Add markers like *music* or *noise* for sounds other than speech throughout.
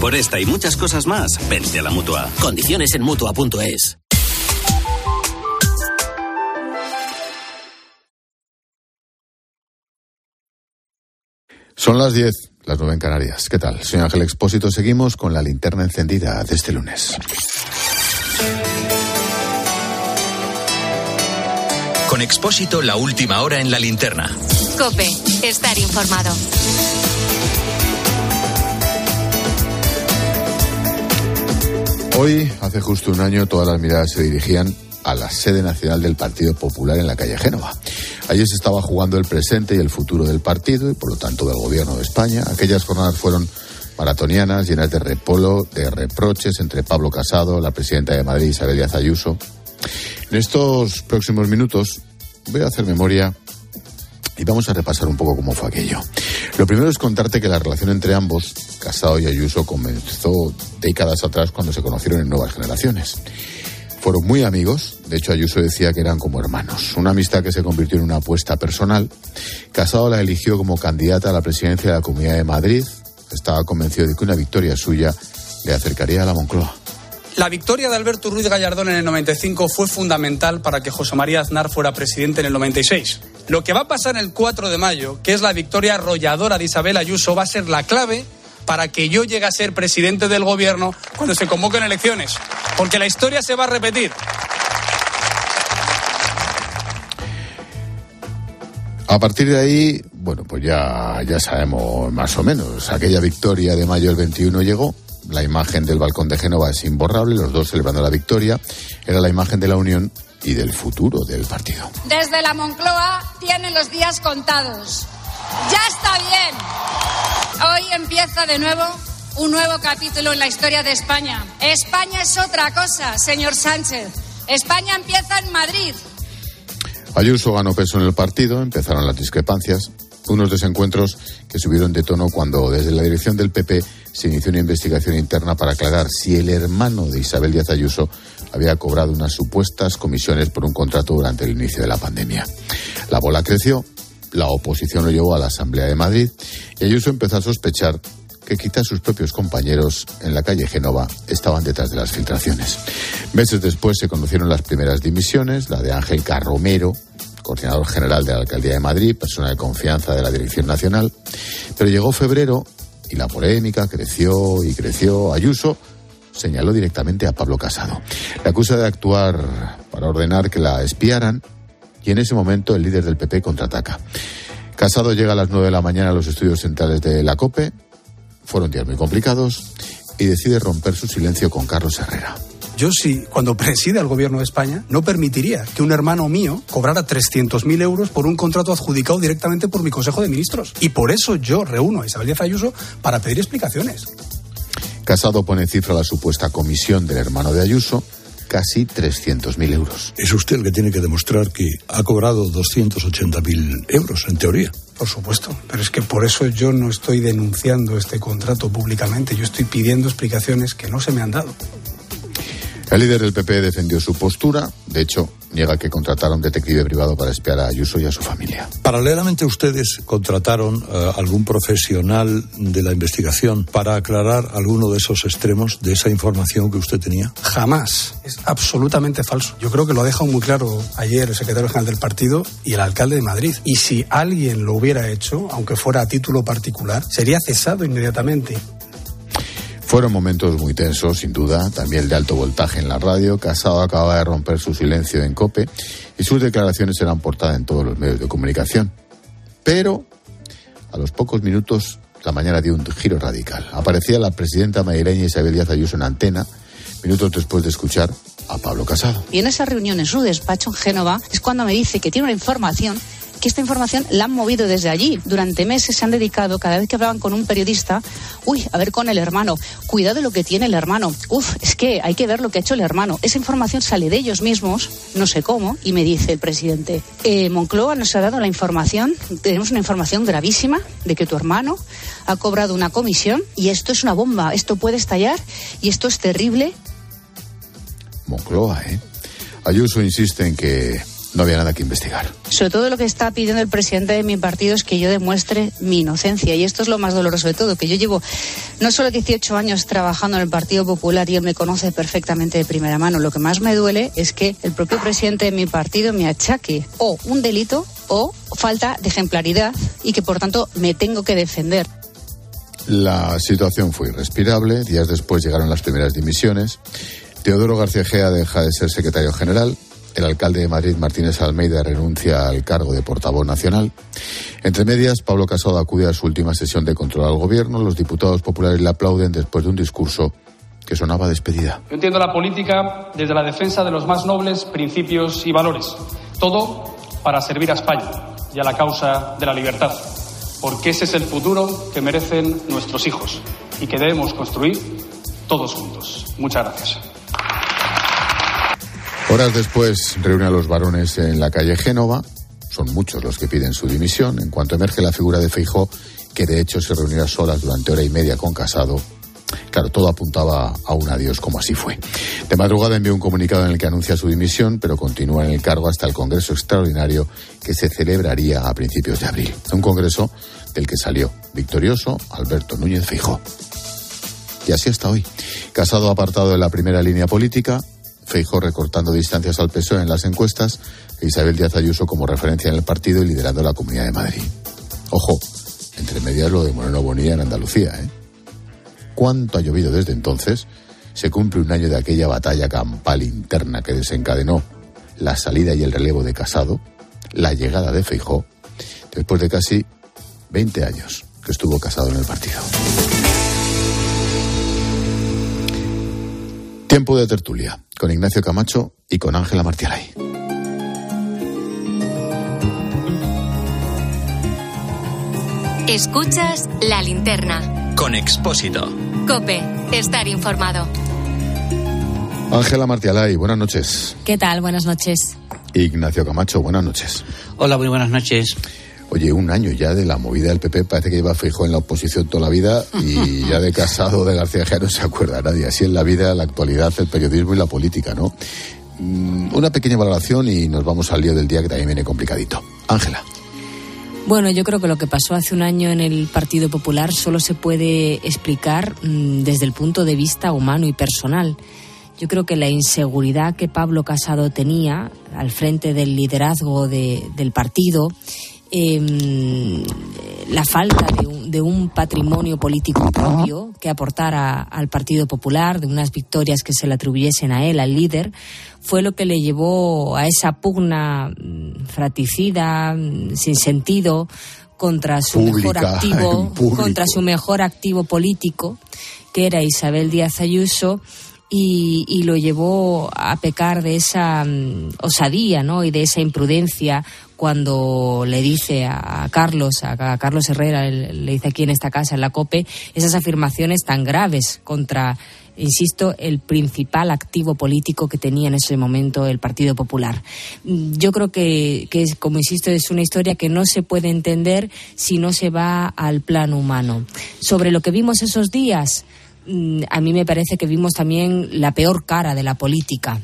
Por esta y muchas cosas más, vente a la mutua. Condiciones en mutua.es. Son las 10, las 9 en Canarias. ¿Qué tal? Soy Ángel Expósito. Seguimos con la linterna encendida de este lunes. Con Expósito, la última hora en la linterna. Cope, estar informado. Hoy, hace justo un año, todas las miradas se dirigían a la sede nacional del Partido Popular en la calle Génova. Allí se estaba jugando el presente y el futuro del partido y, por lo tanto, del gobierno de España. Aquellas jornadas fueron maratonianas, llenas de repolo, de reproches entre Pablo Casado, la presidenta de Madrid, Isabel Díaz Ayuso. En estos próximos minutos voy a hacer memoria y vamos a repasar un poco cómo fue aquello. Lo primero es contarte que la relación entre ambos, Casado y Ayuso, comenzó décadas atrás cuando se conocieron en nuevas generaciones. Fueron muy amigos, de hecho Ayuso decía que eran como hermanos, una amistad que se convirtió en una apuesta personal. Casado la eligió como candidata a la presidencia de la Comunidad de Madrid, estaba convencido de que una victoria suya le acercaría a la Moncloa. La victoria de Alberto Ruiz Gallardón en el 95 fue fundamental para que José María Aznar fuera presidente en el 96. Lo que va a pasar el 4 de mayo, que es la victoria arrolladora de Isabel Ayuso, va a ser la clave para que yo llegue a ser presidente del gobierno cuando se convoquen elecciones. Porque la historia se va a repetir. A partir de ahí, bueno, pues ya, ya sabemos más o menos. Aquella victoria de mayo del 21 llegó. La imagen del balcón de Génova es imborrable, los dos celebrando la victoria. Era la imagen de la unión y del futuro del partido. Desde la Moncloa tienen los días contados. Ya está bien. Hoy empieza de nuevo un nuevo capítulo en la historia de España. España es otra cosa, señor Sánchez. España empieza en Madrid. Ayuso ganó peso en el partido, empezaron las discrepancias, unos desencuentros que subieron de tono cuando desde la dirección del PP se inició una investigación interna para aclarar si el hermano de Isabel Díaz Ayuso había cobrado unas supuestas comisiones por un contrato durante el inicio de la pandemia. La bola creció, la oposición lo llevó a la Asamblea de Madrid y Ayuso empezó a sospechar que quizás sus propios compañeros en la calle Génova estaban detrás de las filtraciones. Meses después se conocieron las primeras dimisiones, la de Ángel Carromero, coordinador general de la Alcaldía de Madrid, persona de confianza de la Dirección Nacional, pero llegó febrero y la polémica creció y creció. Ayuso señaló directamente a Pablo Casado. Le acusa de actuar para ordenar que la espiaran y en ese momento el líder del PP contraataca. Casado llega a las 9 de la mañana a los estudios centrales de la COPE, fueron días muy complicados, y decide romper su silencio con Carlos Herrera. Yo sí, cuando preside el gobierno de España, no permitiría que un hermano mío cobrara 300.000 euros por un contrato adjudicado directamente por mi Consejo de Ministros. Y por eso yo reúno a Isabel Díaz Ayuso para pedir explicaciones. Casado pone cifra a la supuesta comisión del hermano de Ayuso, casi 300.000 euros. Es usted el que tiene que demostrar que ha cobrado 280.000 euros, en teoría. Por supuesto, pero es que por eso yo no estoy denunciando este contrato públicamente, yo estoy pidiendo explicaciones que no se me han dado. El líder del PP defendió su postura, de hecho, niega que contratara un detective privado para espiar a Ayuso y a su familia. Paralelamente ustedes contrataron a algún profesional de la investigación para aclarar alguno de esos extremos de esa información que usted tenía. Jamás. Es absolutamente falso. Yo creo que lo ha dejado muy claro ayer el secretario general del partido y el alcalde de Madrid. Y si alguien lo hubiera hecho, aunque fuera a título particular, sería cesado inmediatamente. Fueron momentos muy tensos, sin duda, también de alto voltaje en la radio. Casado acababa de romper su silencio en COPE y sus declaraciones eran portada en todos los medios de comunicación. Pero, a los pocos minutos, la mañana dio un giro radical. Aparecía la presidenta madrileña Isabel Díaz Ayuso en antena, minutos después de escuchar a Pablo Casado. Y en esa reunión en su despacho en Génova es cuando me dice que tiene una información que esta información la han movido desde allí. Durante meses se han dedicado, cada vez que hablaban con un periodista, uy, a ver con el hermano, cuidado lo que tiene el hermano, uf, es que hay que ver lo que ha hecho el hermano. Esa información sale de ellos mismos, no sé cómo, y me dice el presidente, eh, Moncloa nos ha dado la información, tenemos una información gravísima de que tu hermano ha cobrado una comisión y esto es una bomba, esto puede estallar y esto es terrible. Moncloa, ¿eh? Ayuso insiste en que no había nada que investigar. Sobre todo lo que está pidiendo el presidente de mi partido es que yo demuestre mi inocencia. Y esto es lo más doloroso de todo, que yo llevo no solo 18 años trabajando en el Partido Popular y él me conoce perfectamente de primera mano. Lo que más me duele es que el propio presidente de mi partido me achaque o un delito o falta de ejemplaridad y que por tanto me tengo que defender. La situación fue irrespirable. Días después llegaron las primeras dimisiones. Teodoro García Gea deja de ser secretario general. El alcalde de Madrid, Martínez Almeida, renuncia al cargo de portavoz nacional. Entre medias, Pablo Casado acude a su última sesión de control al gobierno. Los diputados populares le aplauden después de un discurso que sonaba despedida. Yo entiendo la política desde la defensa de los más nobles principios y valores. Todo para servir a España y a la causa de la libertad. Porque ese es el futuro que merecen nuestros hijos y que debemos construir todos juntos. Muchas gracias. Horas después reúne a los varones en la calle Génova. Son muchos los que piden su dimisión. En cuanto emerge la figura de Feijó, que de hecho se reunirá solas durante hora y media con Casado, Claro, todo apuntaba a un adiós, como así fue. De madrugada envió un comunicado en el que anuncia su dimisión, pero continúa en el cargo hasta el Congreso Extraordinario que se celebraría a principios de abril. Un Congreso del que salió victorioso Alberto Núñez Feijó. Y así hasta hoy. Casado apartado de la primera línea política, Feijó recortando distancias al PSOE en las encuestas, e Isabel Díaz Ayuso como referencia en el partido y liderando la Comunidad de Madrid. Ojo, entre medias lo de Moreno Bonilla en Andalucía, ¿eh? ¿Cuánto ha llovido desde entonces? Se cumple un año de aquella batalla campal interna que desencadenó la salida y el relevo de Casado, la llegada de Feijó, después de casi 20 años que estuvo casado en el partido. Tiempo de tertulia con Ignacio Camacho y con Ángela Martialay. Escuchas la linterna. Con Expósito. Cope, estar informado. Ángela Martialay, buenas noches. ¿Qué tal? Buenas noches. Ignacio Camacho, buenas noches. Hola, muy buenas noches. Oye, un año ya de la movida del PP, parece que lleva fijo en la oposición toda la vida y ya de casado de García Gea no se acuerda nadie. Así es la vida, la actualidad, el periodismo y la política, ¿no? Mm, Una pequeña valoración y nos vamos al lío del día que también viene complicadito. Ángela. Bueno, yo creo que lo que pasó hace un año en el Partido Popular solo se puede explicar mm, desde el punto de vista humano y personal. Yo creo que la inseguridad que Pablo Casado tenía al frente del liderazgo de- del partido, em, la falta de un, de un patrimonio político propio que aportara al Partido Popular, de unas victorias que se le atribuyesen a él, al líder, fue lo que le llevó a esa pugna mm, fratricida, mm, sin sentido, contra su mejor *laughs* activo, contra su mejor activo político, que era Isabel Díaz Ayuso, y, y lo llevó a pecar de esa mm, osadía ¿no? y de esa imprudencia cuando le dice a, Carlos, a, Carlos Herrera, le dice aquí en esta casa, en la COPE, esas afirmaciones tan graves contra, insisto, el principal activo político que tenía en ese momento el Partido Popular. Mm, Yo creo que, que es, como insisto, es una historia que no se puede entender si no se va al plano humano. Sobre lo que vimos esos días, a mí me parece que vimos también la peor cara de la política.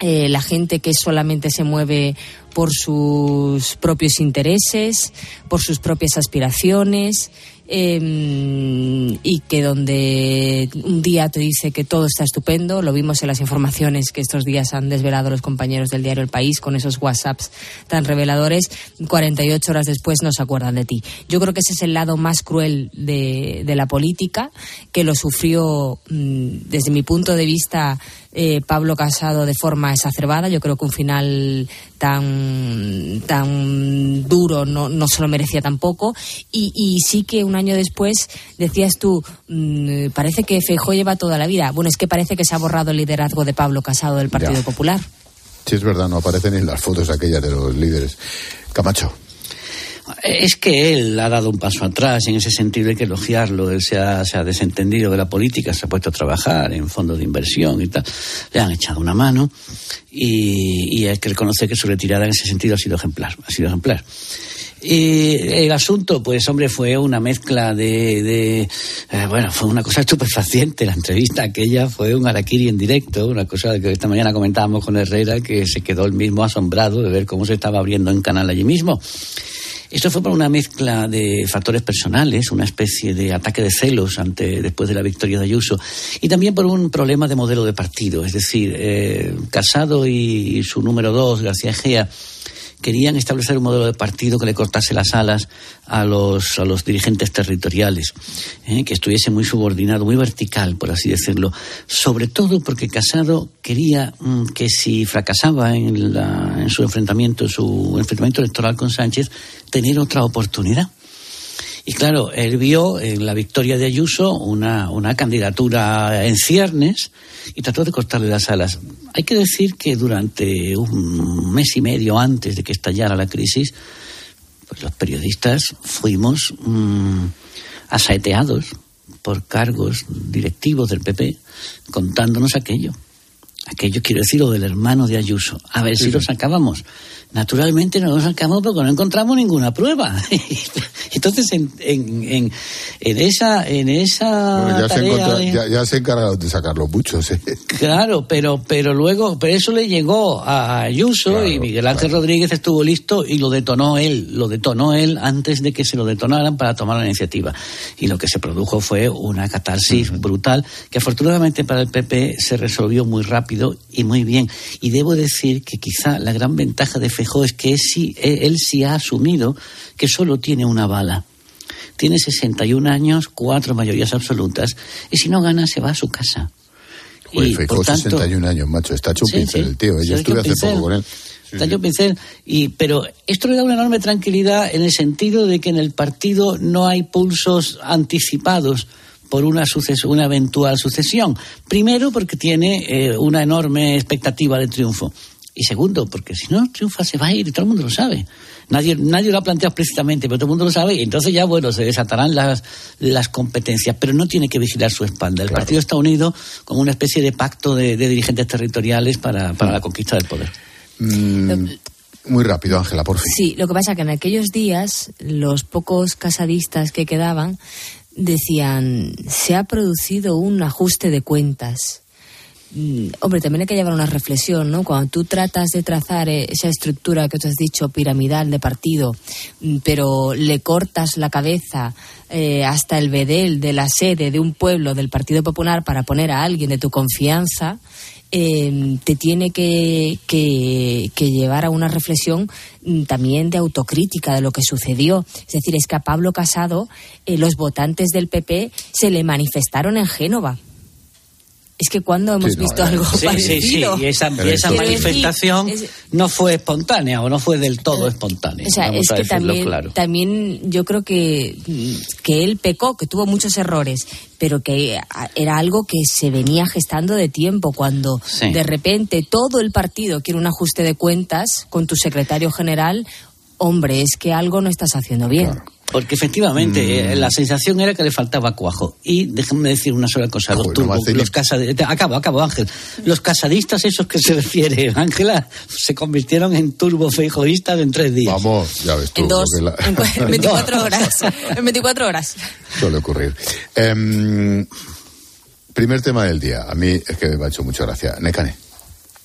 Eh, la gente que solamente se mueve por sus propios intereses, por sus propias aspiraciones, eh, y que donde un día te dice que todo está estupendo, lo vimos en las informaciones que estos días han desvelado los compañeros del diario El País con esos WhatsApps tan reveladores, 48 horas después no se acuerdan de ti. Yo creo que ese es el lado más cruel de, la política, que lo sufrió mm, desde mi punto de vista eh, Pablo Casado de forma exacerbada. Yo creo que un final tan, tan duro no, no se lo merecía tampoco. Y, y sí que un año después decías tú, mm, parece que Feijó lleva toda la vida. Bueno, es que parece que se ha borrado el liderazgo de Pablo Casado del Partido Ya. Popular. Si es verdad, no aparecen en las fotos aquellas de los líderes. Camacho. Es que él ha dado un paso atrás, en ese sentido hay que elogiarlo. Él se ha, se ha desentendido de la política, se ha puesto a trabajar en fondos de inversión y tal. Le han echado una mano y, y hay que reconocer que su retirada en ese sentido ha sido ejemplar. Ha sido ejemplar. Y el asunto, pues hombre, fue una mezcla de, de eh, bueno, fue una cosa *laughs* estupefaciente. La entrevista aquella fue un araquiri en directo, una cosa que esta mañana comentábamos con Herrera, que se quedó el mismo asombrado de ver cómo se estaba abriendo en canal allí mismo. Esto fue por una mezcla de factores personales, una especie de ataque de celos ante, después de la victoria de Ayuso, y también por un problema de modelo de partido. Es decir, eh, Casado y, y su número dos, García Gea, querían establecer un modelo de partido que le cortase las alas a los, a los dirigentes territoriales, ¿eh? que estuviese muy subordinado, muy vertical, por así decirlo. Sobre todo porque Casado quería mm, que si fracasaba en, la, en su enfrentamiento, su enfrentamiento electoral con Sánchez, tener otra oportunidad. Y claro, él vio en la victoria de Ayuso una, una candidatura en ciernes y trató de cortarle las alas. Hay que decir que durante un mes y medio antes de que estallara la crisis, pues los periodistas fuimos mmm, asaeteados por cargos directivos del PP contándonos aquello. Aquello quiero decir lo del hermano de Ayuso. A ver si lo sacábamos. Naturalmente no lo sacamos porque no encontramos ninguna prueba. *laughs* Entonces, en, en, en, en, esa, en esa Bueno, ya, se tarea encontró- de- ya, ya se encargaron de sacarlo muchos. ¿eh? Claro, pero, pero luego, pero eso le llegó a Ayuso y Miguel Ángel Rodríguez estuvo listo y lo detonó él, lo detonó él antes de que se lo detonaran para tomar la iniciativa. Y lo que se produjo fue una catarsis brutal que afortunadamente para el PP se resolvió muy rápido y muy bien. Y debo decir que quizá la gran ventaja de Feijóo es que él sí, él sí ha asumido que solo tiene una bala. Tiene 61 años, cuatro mayorías absolutas, y si no gana se va a su casa. Joder, Y, por tanto- 61 años, macho. Está hecho un Sí, pincel sí. el tío. ¿eh? Yo estuve hace Pincel. poco con él. Sergio Pincel. Y, pero esto le da una enorme tranquilidad en el sentido de que en el partido no hay pulsos anticipados por una, suces- una eventual sucesión. Primero, porque tiene eh, una enorme expectativa de triunfo. Y segundo, porque si no triunfa se va a ir y todo el mundo lo sabe. Nadie, nadie lo ha planteado explícitamente, pero todo el mundo lo sabe y entonces ya, bueno, se desatarán las, las competencias, pero no tiene que vigilar su espalda. El partido está unido como una especie de pacto de, de dirigentes territoriales para, para la conquista del poder. Mm, muy rápido, Ángela, por fin. Sí, lo que pasa que en aquellos días los pocos casadistas que quedaban decían se ha producido un ajuste de cuentas. Mm, Hombre, también hay que llevar una reflexión, ¿no? Cuando tú tratas de trazar eh, esa estructura que tú has dicho, piramidal de partido, mm, pero le cortas la cabeza eh, hasta el bedel de la sede de un pueblo del Partido Popular para poner a alguien de tu confianza, eh, te tiene que llevar a una reflexión mm, también de autocrítica de lo que sucedió. Es decir, es que a Pablo Casado eh, los votantes del PP se le manifestaron en Génova. Es que cuando hemos Sí, no, visto eh, algo sí, sí, parecido. sí, y esa, y esa decir, manifestación es- no fue espontánea o no fue del todo espontánea. O sea, vamos es a que decirlo también, claro. también yo creo que, que él pecó, que tuvo muchos errores, pero que a- era algo que se venía gestando de tiempo, cuando Sí. de repente todo el partido quiere un ajuste de cuentas con tu secretario general, hombre, es que algo no estás haciendo bien. Porque efectivamente Mm. eh, la sensación era que le faltaba cuajo. Y déjenme decir una sola cosa. Los, no turbo- los casad- Acabo, acabo, Ángel. Los casadistas esos que se refiere, *laughs* Ángela, se convirtieron en turbofeijoístas en tres días. Vamos, ya ves tú. En dos, la- en 24 *laughs* horas. En 24 horas. Suele ocurrir. Em, primer tema del día. A mí es que me ha hecho mucha gracia. Necane.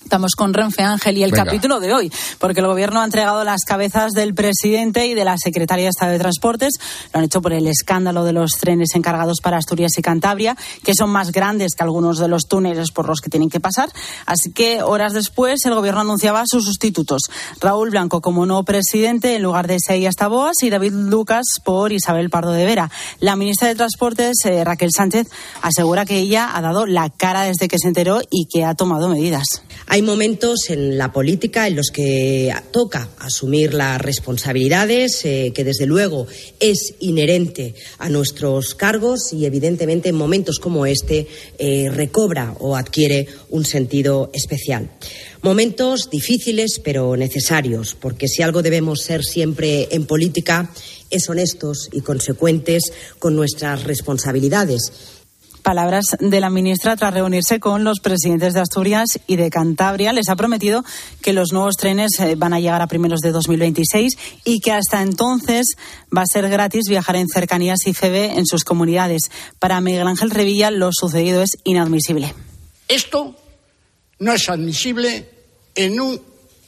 Estamos con Renfe Ángel y el Venga. capítulo de hoy, porque el Gobierno ha entregado las cabezas del presidente y de la secretaria de Estado de Transportes. Lo han hecho por el escándalo de los trenes encargados para Asturias y Cantabria, que son más grandes que algunos de los túneles por los que tienen que pasar. Así que horas después el Gobierno anunciaba sus sustitutos. Raúl Blanco como nuevo presidente en lugar de Isaías Taboas y David Lucas por Isabel Pardo de Vera. La ministra de Transportes, eh, Raquel Sánchez, asegura que ella ha dado la cara desde que se enteró y que ha tomado medidas. Hay momentos en la política en los que toca asumir las responsabilidades, eh, que desde luego es inherente a nuestros cargos y evidentemente en momentos como este eh, recobra o adquiere un sentido especial. Momentos difíciles pero necesarios, porque si algo debemos ser siempre en política es honestos y consecuentes con nuestras responsabilidades Palabras de la ministra tras reunirse con los presidentes de Asturias y de Cantabria. Les ha prometido que los nuevos trenes eh, van a llegar a primeros de 2026 y que hasta entonces va a ser gratis viajar en cercanías y FEBE en sus comunidades. Para Miguel Ángel Revilla, lo sucedido es inadmisible. Esto no es admisible en un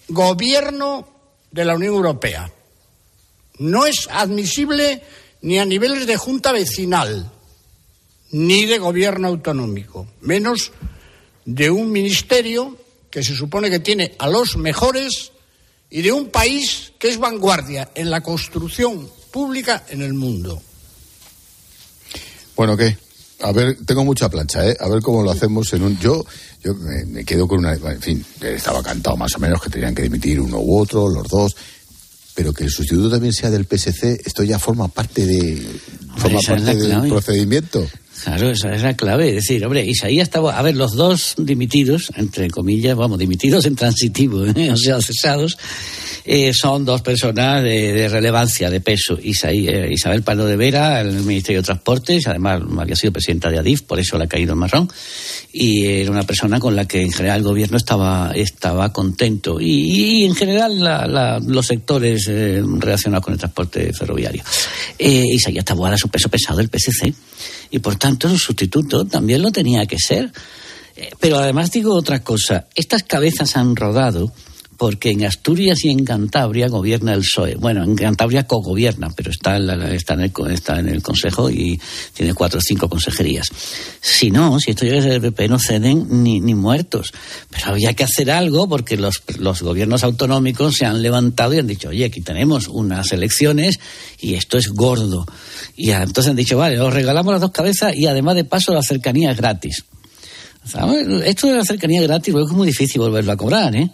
gobierno de la Unión Europea. No es admisible ni a niveles de junta vecinal, ni de gobierno autonómico, menos de un ministerio que se supone que tiene a los mejores y de un país que es vanguardia en la construcción pública en el mundo. Bueno, ¿qué? A ver, tengo mucha plancha, ¿eh? A ver cómo lo hacemos en un... Yo, yo me, me quedo con una... En fin, estaba cantado más o menos que tenían que dimitir uno u otro, los dos pero que el sustituto también sea del PSC, esto ya forma parte de forma parte del procedimiento. Claro, esa es la clave. Es decir, hombre, Isaías estaba. A ver, los dos dimitidos, entre comillas, vamos, dimitidos en transitivo, ¿eh? *laughs* o sea, cesados, eh, son dos personas de, relevancia, de peso. Eh, Isabel Palo de Vera, el Ministerio de Transportes, además había sido presidenta de Adif, por eso le ha caído el marrón, y era una persona con la que en general el gobierno estaba, estaba contento. Y, en general los sectores relacionados con el transporte ferroviario. Isaías Taboada es un peso pesado del PSC y por tanto su sustituto también lo tenía que ser. Eh, pero además digo otra cosa, estas cabezas han rodado porque en Asturias y en Cantabria gobierna el PSOE. Bueno, en Cantabria cogobierna, pero está en, está, en el, está en el Consejo y tiene cuatro o cinco consejerías. Si no, si esto llega el PP, no ceden ni, ni muertos. Pero había que hacer algo porque los, los gobiernos autonómicos se han levantado y han dicho, oye, aquí tenemos unas elecciones y esto es gordo. Y entonces han dicho, vale, os regalamos las dos cabezas y además de paso la cercanía es gratis. Esto de la cercanía gratis luego es muy difícil volverlo a cobrar, ¿eh?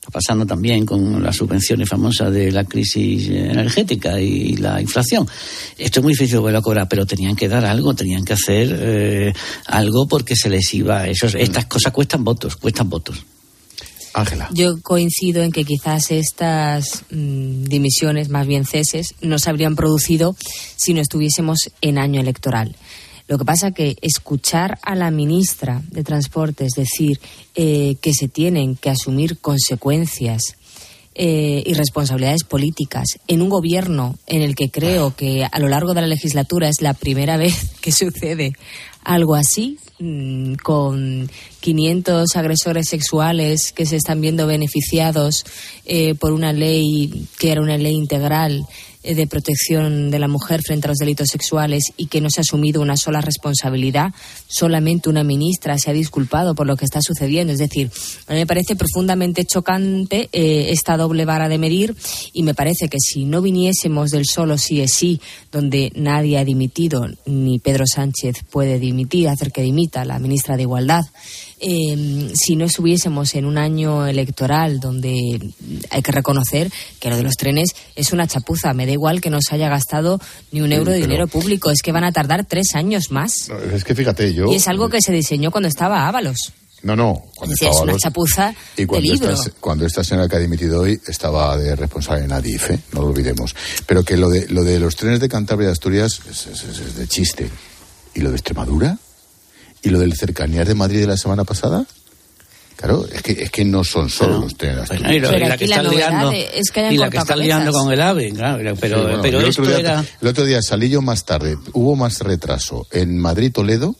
Está pasando también con las subvenciones famosas de la crisis energética y la inflación. Esto es muy difícil volverlo a cobrar, pero tenían que dar algo, tenían que hacer eh, algo porque se les iba. estas cosas cuestan votos, cuestan votos. Ángela. Yo coincido en que quizás estas mm, dimisiones, más bien ceses, no se habrían producido si no estuviésemos en año electoral. Lo que pasa que escuchar a la ministra de Transportes decir eh, que se tienen que asumir consecuencias eh, y responsabilidades políticas en un gobierno en el que creo que a lo largo de la legislatura es la primera *laughs* vez que sucede algo así, mm, con 500 agresores sexuales que se están viendo beneficiados eh, por una ley que era una ley integral de protección de la mujer frente a los delitos sexuales y que no se ha asumido una sola responsabilidad, solamente una ministra se ha disculpado por lo que está sucediendo. Es decir, a me parece profundamente chocante eh, esta doble vara de medir y me parece que si no viniésemos del solo sí es sí, donde nadie ha dimitido, ni Pedro Sánchez puede dimitir, hacer que dimita la ministra de Igualdad, eh, si no estuviésemos en un año electoral donde hay que reconocer que lo de los trenes es una chapuza. Me da igual que no se haya gastado ni un euro de dinero público. Es que van a tardar tres años más. es que fíjate, yo. Y es algo que se diseñó cuando estaba Ábalos. No, no, cuando es una chapuza y cuando de libro. Esta, cuando esta señora que ha dimitido hoy estaba de responsable en ADIF, ¿eh? no lo olvidemos. Pero que lo de, lo de los trenes de Cantabria y Asturias es de chiste. ¿Y lo de Extremadura? ¿Y lo del cercanías de Madrid de la semana pasada? Claro, es que, es que no son solo los trenes. y, la que está liando, y la que está liando con el AVE, claro, pero, pero esto el era... El otro día salí yo más tarde, hubo más retraso en Madrid-Toledo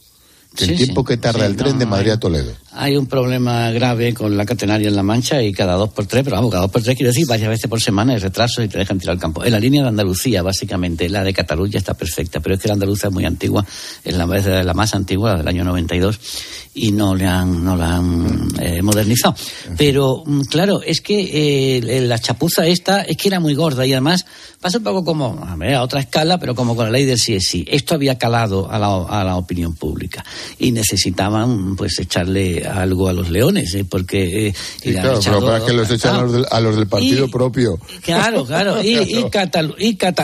que el tiempo que tarda el tren de Madrid a Toledo hay un problema grave con la catenaria en La Mancha y cada dos por tres, pero vamos, cada dos por tres quiero decir varias veces por semana hay retrasos y te dejan tirar al campo. En la línea de Andalucía, básicamente, la de Cataluña está perfecta, pero es que la andaluza es muy antigua, es la, la más antigua, del año 92, y no, le han, no la han eh, modernizado. Pero, mm, claro, es que eh, la chapuza esta es que era muy gorda y además pasa un poco como, a, ver, a otra escala, pero como con la ley del sí es sí. Esto había calado a la, a la opinión pública y necesitaban, pues, echarle algo a los leones, ¿eh? porque... Eh, claro, pero para que los echan a, los del, partido propio. Claro, claro, y, y,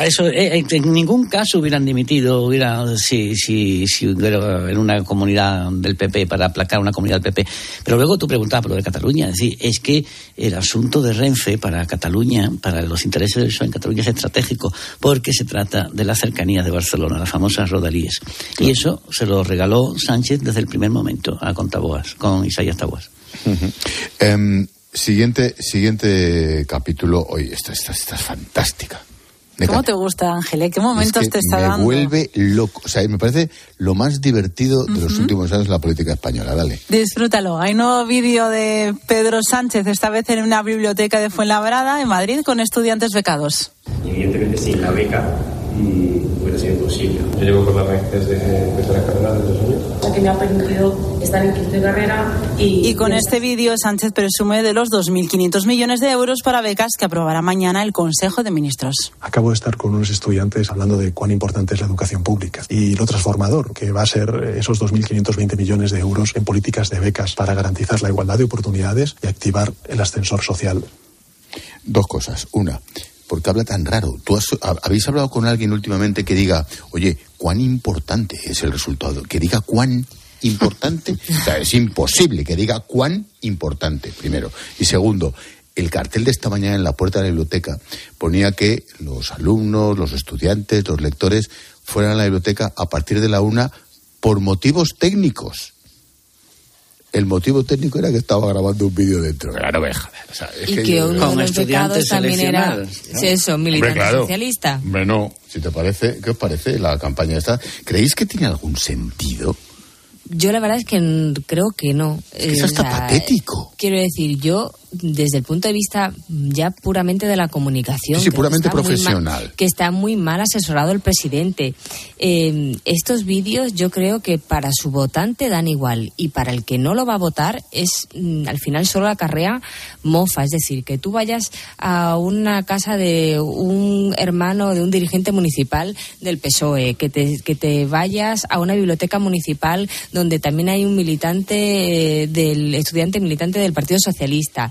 eso, eh, en ningún caso hubieran dimitido, hubiera, si, si, si hubiera en una comunidad del PP, para aplacar una comunidad del PP. Pero luego tú preguntabas por lo de Cataluña, es decir, es que el asunto de Renfe para Cataluña, para los intereses del PSOE en Cataluña es estratégico, porque se trata de la cercanía de Barcelona, las famosas rodalíes. Y eso se lo regaló Sánchez desde el primer momento a Contaboas, con Isaías Taboas. Em, siguiente, siguiente capítulo. Oye, esta, esta, esta es fantástica. Me ¿Cómo te gusta, Ángeles? ¿Qué momentos Es que te está me dando? vuelve loco. O sea, me parece lo más divertido de los últimos años la política española. Dale. Disfrútalo. Hay un nuevo vídeo de Pedro Sánchez, esta vez en una biblioteca de Fuenlabrada, en Madrid, con estudiantes becados. Evidentemente sin la beca mm, hubiera sido imposible. Yo llevo con la MEC desde, desde la carrera de dos años. la que me ha permitido estar en quinto de carrera y, Y con este vídeo, Sánchez presume de los 2.500 millones de euros para becas que aprobará mañana el Consejo de Ministros. Acabo de estar con unos estudiantes hablando de cuán importante es la educación pública y lo transformador que va a ser esos 2.520 millones de euros en políticas de becas para garantizar la igualdad de oportunidades y activar el ascensor social. Dos cosas. Una, ¿por qué habla tan raro? ¿Tú has- ha- habéis hablado con alguien últimamente que diga, oye, cuán importante es el resultado? Que diga cuán importante. *laughs* o sea, es imposible que diga cuán importante, primero. Y segundo, el cartel de esta mañana en la puerta de la biblioteca ponía que los alumnos, los estudiantes, los lectores fueran a la biblioteca a partir de la una por motivos técnicos. El motivo técnico era que estaba grabando un vídeo dentro. Que no me jodas, o sea, es Y que que yo- uno de los becados también era sí, eso, militante Hombre, claro. socialista. Hombre, no. Si te parece, ¿qué os parece la campaña esta? ¿Creéis que tiene algún sentido? Yo la verdad es que creo que no. que eso Eh, está o sea, patético. Quiero decir, yo desde el punto de vista ya puramente de la comunicación. Sí, sí, creo que puramente mal- profesional. que está muy mal asesorado el presidente. Eh, estos vídeos yo creo que para su votante dan igual y para el que no lo va a votar es mm, al final solo acarrea mofa. Es decir, que tú vayas a una casa de un hermano de un dirigente municipal del PSOE, que te, que te vayas a una biblioteca municipal donde también hay un militante eh, del estudiante militante del Partido Socialista, mm,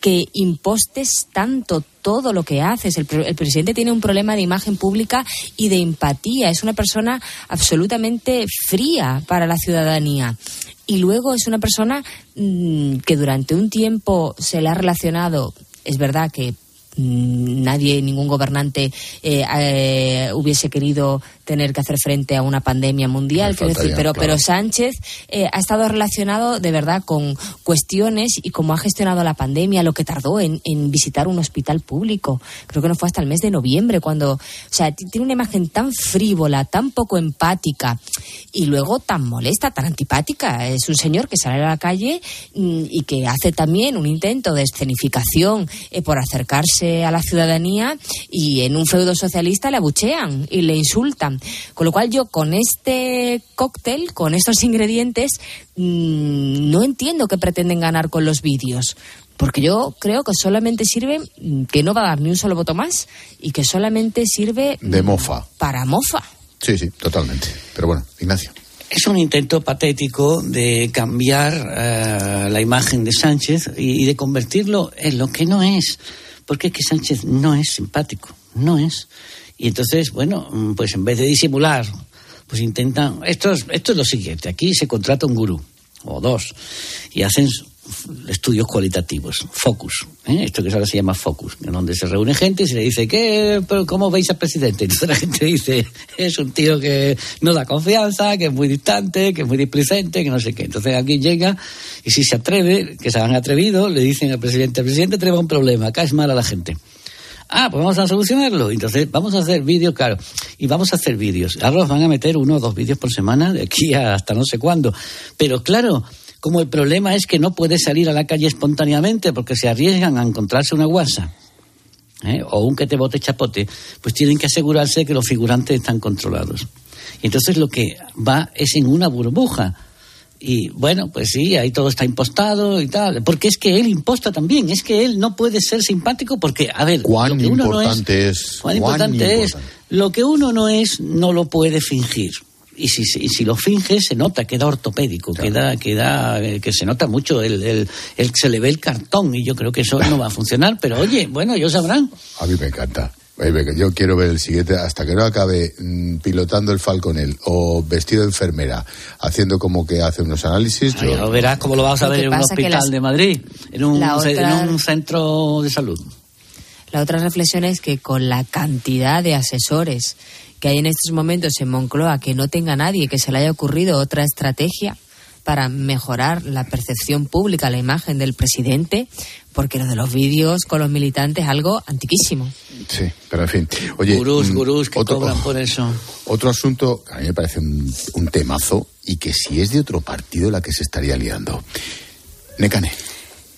que impostes tanto todo lo que haces. El presidente tiene un problema de imagen pública y de empatía. Es una persona absolutamente fría para la ciudadanía. Y luego es una persona mm, que durante un tiempo se le ha relacionado, es verdad que mm, nadie, ningún gobernante eh, eh, hubiese querido tener que hacer frente a una pandemia mundial, quiero decir, pero, claro. pero Sánchez eh, ha estado relacionado de verdad con cuestiones y cómo ha gestionado la pandemia, lo que tardó en, en visitar un hospital público. Creo que no fue hasta el mes de noviembre cuando, o sea, tiene una imagen tan frívola, tan poco empática y luego tan molesta, tan antipática. Es un señor que sale a la calle mm, y que hace también un intento de escenificación eh, por acercarse a la ciudadanía y en un feudo socialista le abuchean y le insultan. Con lo cual yo con este cóctel, con estos ingredientes, mm, no entiendo qué pretenden ganar con los vídeos. Porque yo creo que solamente sirve, mm, que no va a dar ni un solo voto más y que solamente sirve De mofa. para mofa. Sí, sí, totalmente. Pero bueno, Ignacio. Es un intento patético de cambiar eh, la imagen de Sánchez y, y de convertirlo en lo que no es. Porque es que Sánchez no es simpático, no es. Y entonces, bueno, mm, pues en vez de disimular, pues intentan. Esto es, esto es lo siguiente: aquí se contrata un gurú, o dos, y hacen estudios cualitativos, focus, ¿eh? esto que ahora se llama focus, en donde se reúne gente y se le dice, ¿qué, ¿cómo veis al presidente? *laughs* Entonces la gente dice, es un tío que no da confianza, que es muy distante, que es muy displicente, que no sé qué. Entonces aquí llega y si se atreve, que se han atrevido, le dicen al presidente, el presidente tenemos un problema, caes mal a la gente. Ah, pues vamos a solucionarlo. Entonces, vamos a hacer vídeos, claro. Y vamos a hacer vídeos. Ahora los van a meter uno o dos vídeos por semana, de aquí *laughs* hasta no sé cuándo. Pero claro, como el problema es que no puede salir a la calle espontáneamente porque se arriesgan a encontrarse una guasa. ¿eh? o un que te bote chapote, pues tienen que asegurarse de que los figurantes están controlados. Y entonces lo que va es en una burbuja. Y bueno, pues sí, ahí todo está impostado y tal. Porque es que él imposta también. Es que él no puede ser simpático porque, a ver, ¿Cuán lo que uno no es, importante es? cuán cuán importante es, lo que uno no es, no lo puede fingir. Y si, y si lo finge, se nota, queda ortopédico, queda, queda, eh, que se nota mucho, el, el, el- se le ve el cartón y yo creo que eso no va a funcionar. Pero oye, bueno, ellos sabrán. A mí me encanta. Yo quiero ver el siguiente hasta que no acabe mm, pilotando el Falconel o vestido de enfermera, haciendo como que hace unos análisis. yo- Ya verás cómo lo vamos a Lo ver en un hospital las- de Madrid, en un, otra- en un centro de salud. La otra reflexión es que con la cantidad de asesores que hay en estos momentos en Moncloa, que no tenga nadie que se le haya ocurrido otra estrategia para mejorar la percepción pública, la imagen del presidente, porque lo de los vídeos con los militantes es algo antiquísimo. Sí, pero en fin. Oye, Gurús, mm, gurús que otro, cobran por *laughs* eso. Otro asunto que a mí me parece un, un temazo y que si es de otro partido la que se estaría liando. Necane.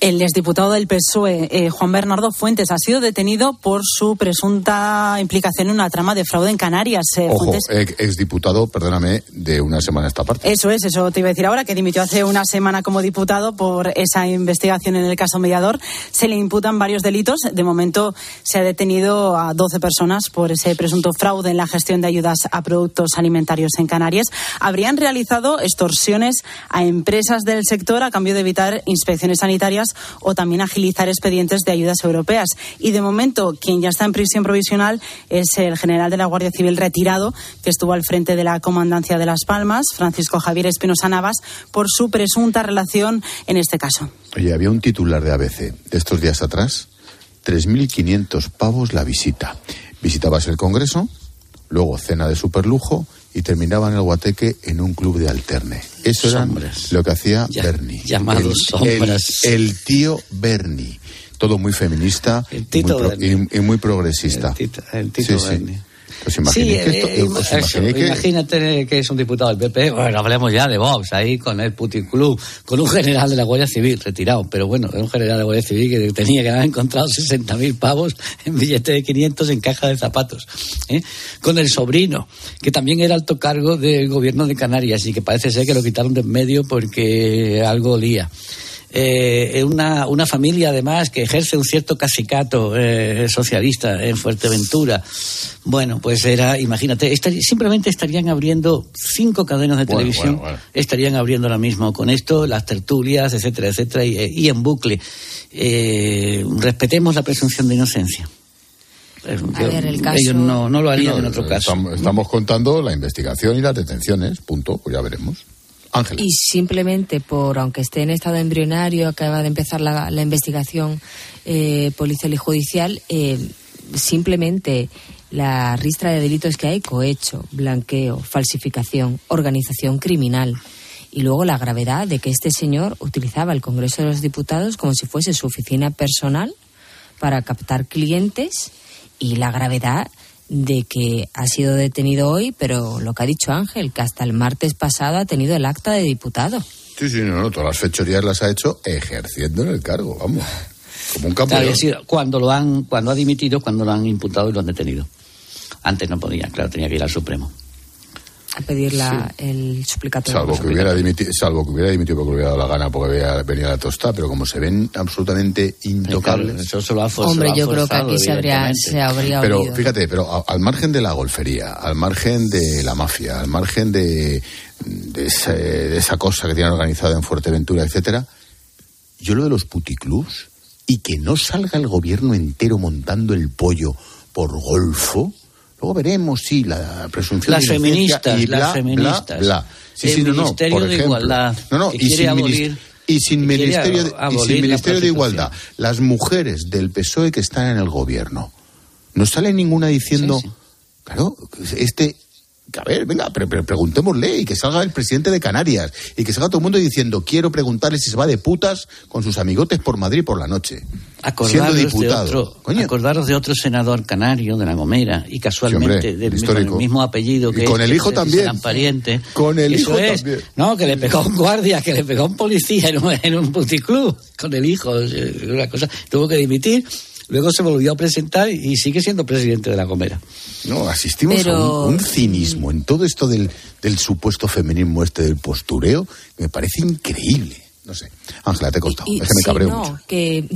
El exdiputado del PSOE, eh, Juan Bernardo Fuentes, ha sido detenido por su presunta implicación en una trama de fraude en Canarias. Eh, Ojo, Fuentes- ex- exdiputado, perdóname, de una semana a esta parte. Eso es, eso te iba a decir ahora, que dimitió hace una semana como diputado por esa investigación en el caso Mediador. Se le imputan varios delitos. De momento se ha detenido a 12 personas por ese presunto fraude en la gestión de ayudas a productos alimentarios en Canarias. Habrían realizado extorsiones a empresas del sector a cambio de evitar inspecciones sanitarias o también agilizar expedientes de ayudas europeas. Y de momento, quien ya está en prisión provisional es el general de la Guardia Civil retirado, que estuvo al frente de la Comandancia de Las Palmas, Francisco Javier Espinosa Navas, por su presunta relación en este caso. Oye, había un titular de ABC estos días atrás, 3.500 pavos la visita. Visitabas el Congreso, luego cena de superlujo y terminaba en el Guateque en un club de alterne. Eso era lo que hacía Bernie. llamados el. El, el tío Bernie. Todo muy feminista y, muy Tito pro- Bernie. y- y muy progresista. El Tito, el Tito Sí, sí. Bernie. ¿Os imagináis Sí, que esto- eh, os eso, que- imagínate que es un diputado del PP, bueno, hablemos ya de Vox, ahí con el puticlub, con un general de la Guardia Civil retirado, pero bueno, era un general de la Guardia Civil que tenía que haber encontrado 60.000 pavos en billete de 500 en caja de zapatos, ¿eh? con el sobrino, que también era alto cargo del gobierno de Canarias y que parece ser que lo quitaron de en medio porque algo lía. Eh, una, una familia además que ejerce un cierto cacicato eh, socialista en Fuerteventura. Bueno, pues era, imagínate, simplemente estarían abriendo cinco cadenas de Bueno, televisión, bueno, bueno. estarían abriendo ahora mismo con esto, las tertulias, etcétera, etcétera, y, y en bucle. Eh, respetemos la presunción de inocencia. Eh, yo- ver, el caso- Ellos no, no lo harían No, en otro caso. Estamos, estamos contando la investigación y las detenciones, punto, pues ya veremos. Y simplemente por, aunque esté en estado embrionario, acaba de empezar la, la investigación eh, policial y judicial, eh, simplemente la ristra de delitos que hay, cohecho, blanqueo, falsificación, organización criminal. Y luego la gravedad de que este señor utilizaba el Congreso de los Diputados como si fuese su oficina personal para captar clientes y la gravedad de que ha sido detenido hoy, pero lo que ha dicho Ángel, que hasta el martes pasado ha tenido el acta de diputado. Sí, sí, no, no, todas las fechorías las ha hecho ejerciendo en el cargo, vamos. Como un Claro, campeón. es decir, cuando lo han, cuando ha dimitido, cuando lo han imputado y lo han detenido. Antes no podía, claro, tenía que ir al Supremo. A pedir la, el suplicatorio. Salvo que, hubiera dimitido, salvo que hubiera dimitido porque le hubiera dado la gana porque había, venía la tostada, pero como se ven absolutamente intocables. Eso se lo ha for- Hombre, se lo ha yo creo que aquí se habría, se habría Pero fíjate, pero a- al margen de la golfería, al margen de la mafia, al margen de, de, ese- de esa cosa que tienen organizada en Fuerteventura, etcétera, yo lo de los puticlubs y que no salga el gobierno entero montando el pollo por golfo, luego veremos si la presunción Las de feministas, y bla, las bla, feministas. bla. Sí, El sí, no, no, Ministerio por de ejemplo. Igualdad, No, no, que y quiere sin, abolir- y sin ministerio, de- y sin ministerio de. Igualdad, las mujeres del PSOE que están en el gobierno. No sale ninguna diciendo, claro, este, a ver, venga, pero, pero preguntémosle y que salga el presidente de Canarias y que salga todo el mundo diciendo, quiero preguntarle si se va de putas con sus amigotes por Madrid por la noche. Acordaros siendo de, diputado. otro, acordaros de otro senador canario de La Gomera y casualmente Sí, hombre, del, mismo, apellido Y que con el este, hijo que también. serán parientes. Con el Eso hijo es. también. No, que le pegó a un guardia, que le pegó un policía en un, en un puticlub con el hijo. Una cosa. Tuvo que dimitir. Luego se volvió a presentar y sigue siendo presidente de La Gomera. No, asistimos Pero- a un, un cinismo en todo esto del, del supuesto feminismo este del postureo, que me parece increíble. No sé. Ángela, te he contado. Y- es que me sí, cabreo no, mucho. que,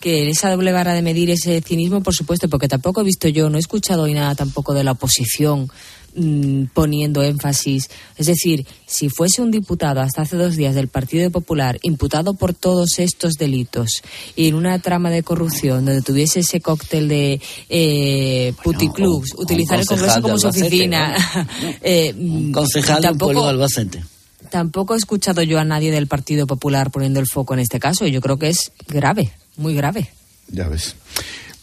que esa doble vara de medir ese cinismo, por supuesto, porque tampoco he visto yo, no he escuchado hoy nada tampoco de la oposición mm, poniendo énfasis. Es decir, si fuese un diputado hasta hace dos días del Partido Popular imputado por todos estos delitos y en una trama de corrupción donde tuviese ese cóctel de eh, puticlubs, o- o utilizar el Congreso como su oficina, *laughs* eh, Un concejal de un pueblo de Albacete. Tampoco he escuchado yo a nadie del Partido Popular poniendo el foco en este caso y yo creo que es grave, muy grave. Ya ves.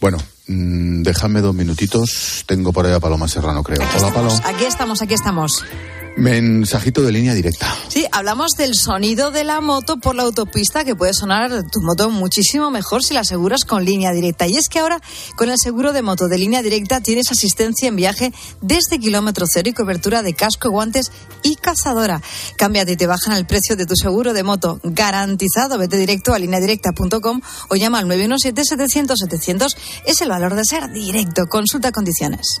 Bueno, Mm, déjame dos minutitos. Tengo por ahí a Paloma Serrano, creo. Hola, Paloma. Aquí estamos, aquí estamos. Mensajito de línea directa. Sí, hablamos del sonido de la moto por la autopista, que puede sonar tu moto muchísimo mejor si la aseguras con línea directa. Y es que ahora, con el seguro de moto de línea directa, tienes asistencia en viaje desde kilómetro cero y cobertura de casco, guantes y cazadora. Cámbiate y te bajan el precio de tu seguro de moto garantizado. Vete directo a lineadirecta.com o llama al 917-700-700. Es el valor de ser directo. Consulta condiciones.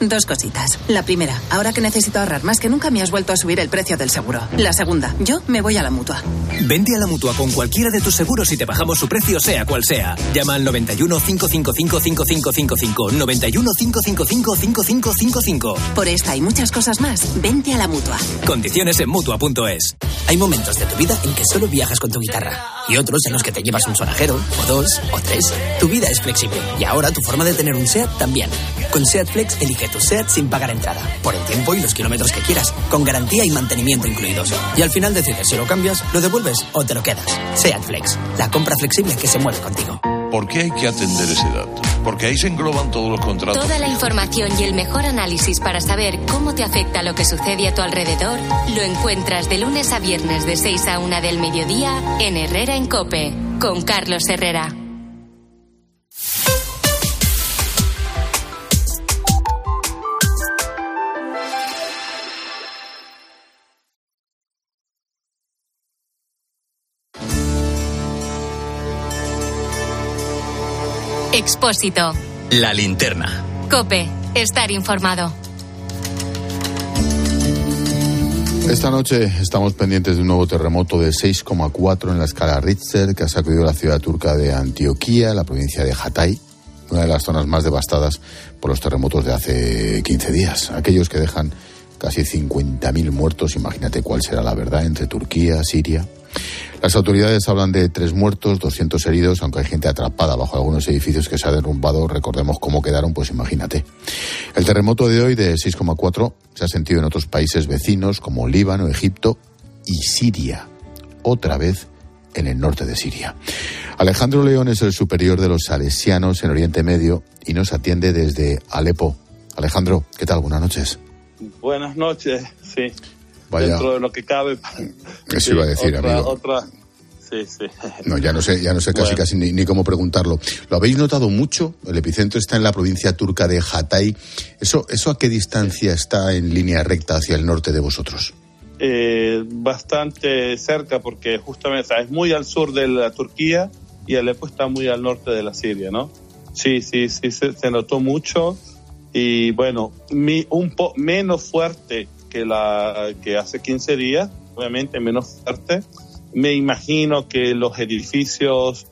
Dos cositas. La primera, ahora que necesito ahorrar más que nunca me has vuelto a subir el precio del seguro. La segunda, yo me voy a la mutua. Vente a la mutua con cualquiera de tus seguros y te bajamos su precio, sea cual sea. Llama al 91 555 5555. 91 555 5555. Por esta y muchas cosas más, vente a la mutua. Condiciones en mutua.es. Hay momentos de tu vida en que solo viajas con tu guitarra y otros en los que te llevas un sonajero, o dos, o tres. Tu vida es flexible y ahora tu forma de tener un SEAT también. Con SEAT Flex elige tu SEAT sin pagar entrada, por el tiempo y los kilómetros que quieras, con garantía y mantenimiento incluidos. Y al final decides si lo cambias, lo devuelves o te lo quedas. SEAT Flex, la compra flexible que se mueve contigo. ¿Por qué hay que atender ese dato? Porque ahí se engloban todos los contratos. Toda la información y el mejor análisis para saber cómo te afecta lo que sucede a tu alrededor lo encuentras de lunes a viernes de 6 a 1 del mediodía en Herrera en Cope con Carlos Herrera. Expósito. La linterna. Cope. Estar informado. Esta noche estamos pendientes de un nuevo terremoto de 6,4 en la escala Richter que ha sacudido la ciudad turca de Antioquía, la provincia de Hatay, una de las zonas más devastadas por los terremotos de hace 15 días. Aquellos que dejan casi 50.000 muertos, imagínate cuál será la verdad entre Turquía, Siria. Las autoridades hablan de tres muertos, 200 heridos, aunque hay gente atrapada bajo algunos edificios que se ha derrumbado. Recordemos cómo quedaron, pues imagínate. El terremoto de hoy de 6,4 se ha sentido en otros países vecinos como Líbano, Egipto y Siria. Otra vez en el norte de Siria. Alejandro León es el superior de los salesianos en Oriente Medio y nos atiende desde Alepo. Alejandro, ¿qué tal? Buenas noches. Buenas noches, sí. Vaya. Dentro de lo que cabe. Eso Sí, iba a decir, otra, amigo. Otra, sí, sí. No, ya no sé, ya no sé casi Bueno. casi ni, ni cómo preguntarlo. ¿Lo habéis notado mucho? El epicentro está en la provincia turca de Hatay. ¿Eso, eso a qué distancia está en línea recta hacia el norte de vosotros? Eh, bastante cerca porque justamente o sea, es muy al sur de la Turquía y Alepo está muy al norte de la Siria, ¿no? Sí, sí, sí, se, se notó mucho y bueno, mi, un poco menos fuerte que, la, que hace 15 días, obviamente menos fuerte. Me imagino que los edificios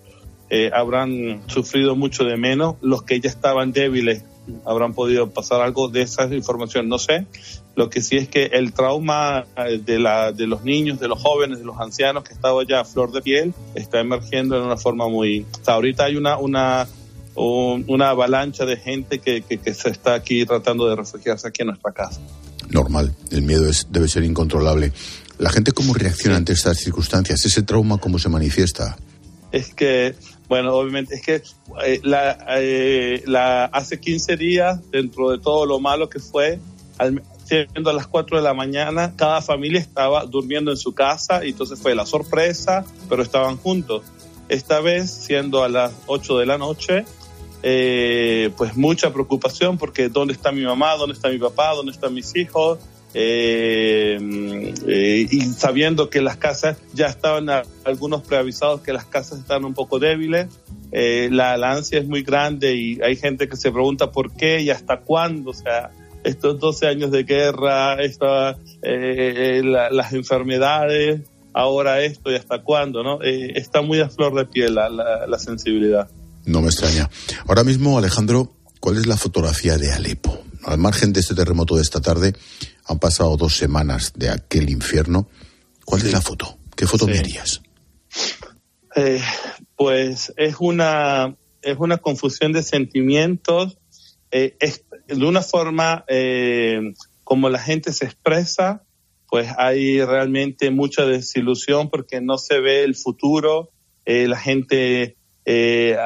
eh, habrán sufrido mucho de menos, los que ya estaban débiles habrán podido pasar algo de esa información, no sé. Lo que sí es que el trauma eh, de, la, de los niños, de los jóvenes, de los ancianos que estaba ya a flor de piel, está emergiendo en una forma muy... o ahorita hay una, una un- una avalancha de gente que, que se está aquí tratando de refugiarse aquí en nuestra casa. Normal, el miedo es, debe ser incontrolable. ¿La gente cómo reacciona ante estas circunstancias? ¿Ese trauma cómo se manifiesta? es que, bueno, obviamente, es que eh, la, eh, la, hace 15 días, dentro de todo lo malo que fue, al, siendo a las 4 de la mañana, cada familia estaba durmiendo en su casa y entonces fue la sorpresa, pero estaban juntos. Esta vez, siendo a las 8 de la noche, eh, pues mucha preocupación porque ¿dónde está mi mamá? ¿Dónde está mi papá? ¿Dónde están mis hijos? Eh, eh, y sabiendo que las casas ya estaban algunos preavisados que las casas están un poco débiles, eh, la, la ansia es muy grande y hay gente que se pregunta por qué y hasta cuándo, o sea, estos 12 años de guerra, esta, eh, la- las enfermedades, ahora esto y hasta cuándo, ¿no? Está muy a flor de piel la- la sensibilidad. No me extraña. Ahora mismo, Alejandro, ¿cuál es la fotografía de Alepo? Al margen de este terremoto de esta tarde, han pasado dos semanas de aquel infierno. ¿Cuál es la foto? ¿Qué foto me harías? Eh, pues es una, es una confusión de sentimientos. eh, es- de una forma eh, como la gente se expresa, pues hay realmente mucha desilusión porque no se ve el futuro. eh, la gente, eh,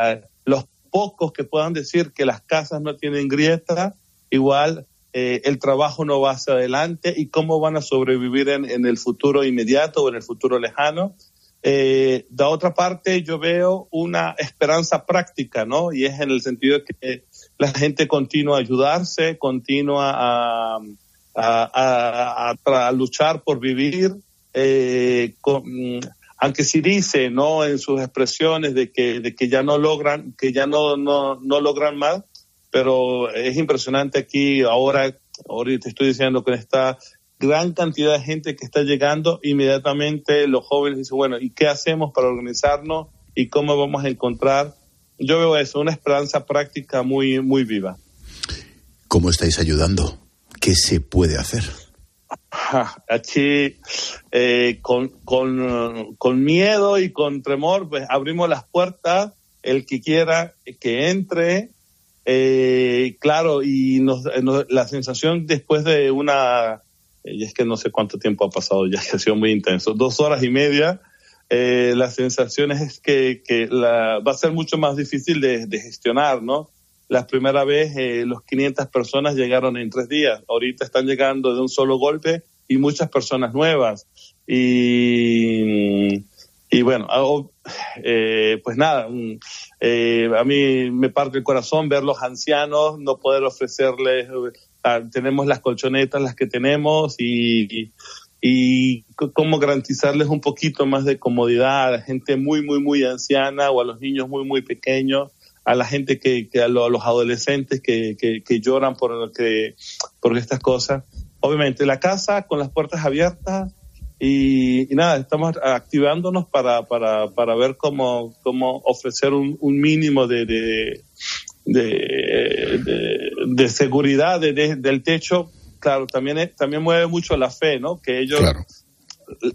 pocos que puedan decir que las casas no tienen grieta, igual eh, el trabajo no va hacia adelante y cómo van a sobrevivir en, el futuro inmediato o en el futuro lejano. Eh, de otra parte, yo veo una esperanza práctica, ¿no? Y es en el sentido de que la gente continúa a ayudarse, continúa a, luchar por vivir, eh, con- aunque sí dice, ¿no? En sus expresiones de que, de que ya no logran, que ya no, no, no logran más, pero es impresionante aquí ahora, ahorita estoy diciendo con esta gran cantidad de gente que está llegando, inmediatamente los jóvenes dicen, bueno, ¿y qué hacemos para organizarnos y cómo vamos a encontrar? Yo veo eso, una esperanza práctica muy, muy viva. ¿Cómo estáis ayudando? ¿Qué se puede hacer? *laughs* Eh, con, con, con miedo y con tremor, pues abrimos las puertas, el que quiera que entre. Eh, claro, y nos- la sensación después de una, eh, y es que no sé cuánto tiempo ha pasado ya, *laughs* que ha sido muy intenso, dos horas y media, eh, la sensación es que, que la, va a ser mucho más difícil de, de gestionar, ¿no? La primera vez eh, los 500 personas llegaron en tres días, ahorita están llegando de un solo golpe y muchas personas nuevas. Y, y bueno, hago, eh, pues nada, mm, eh, a mí me parte el corazón ver los ancianos, no poder ofrecerles, eh, ah, tenemos las colchonetas, las que tenemos y, y, y cómo garantizarles un poquito más de comodidad a la gente muy, muy, muy anciana o a los niños muy, muy pequeños, a la gente que, que a, lo- a los adolescentes que, que, que lloran por, que, por estas cosas. Obviamente la casa con las puertas abiertas y, nada, estamos activándonos para, para, para ver cómo, cómo ofrecer un, mínimo de, de, de, de- de seguridad de- de- del techo. Claro, también, también mueve mucho la fe, ¿no? Que ellos,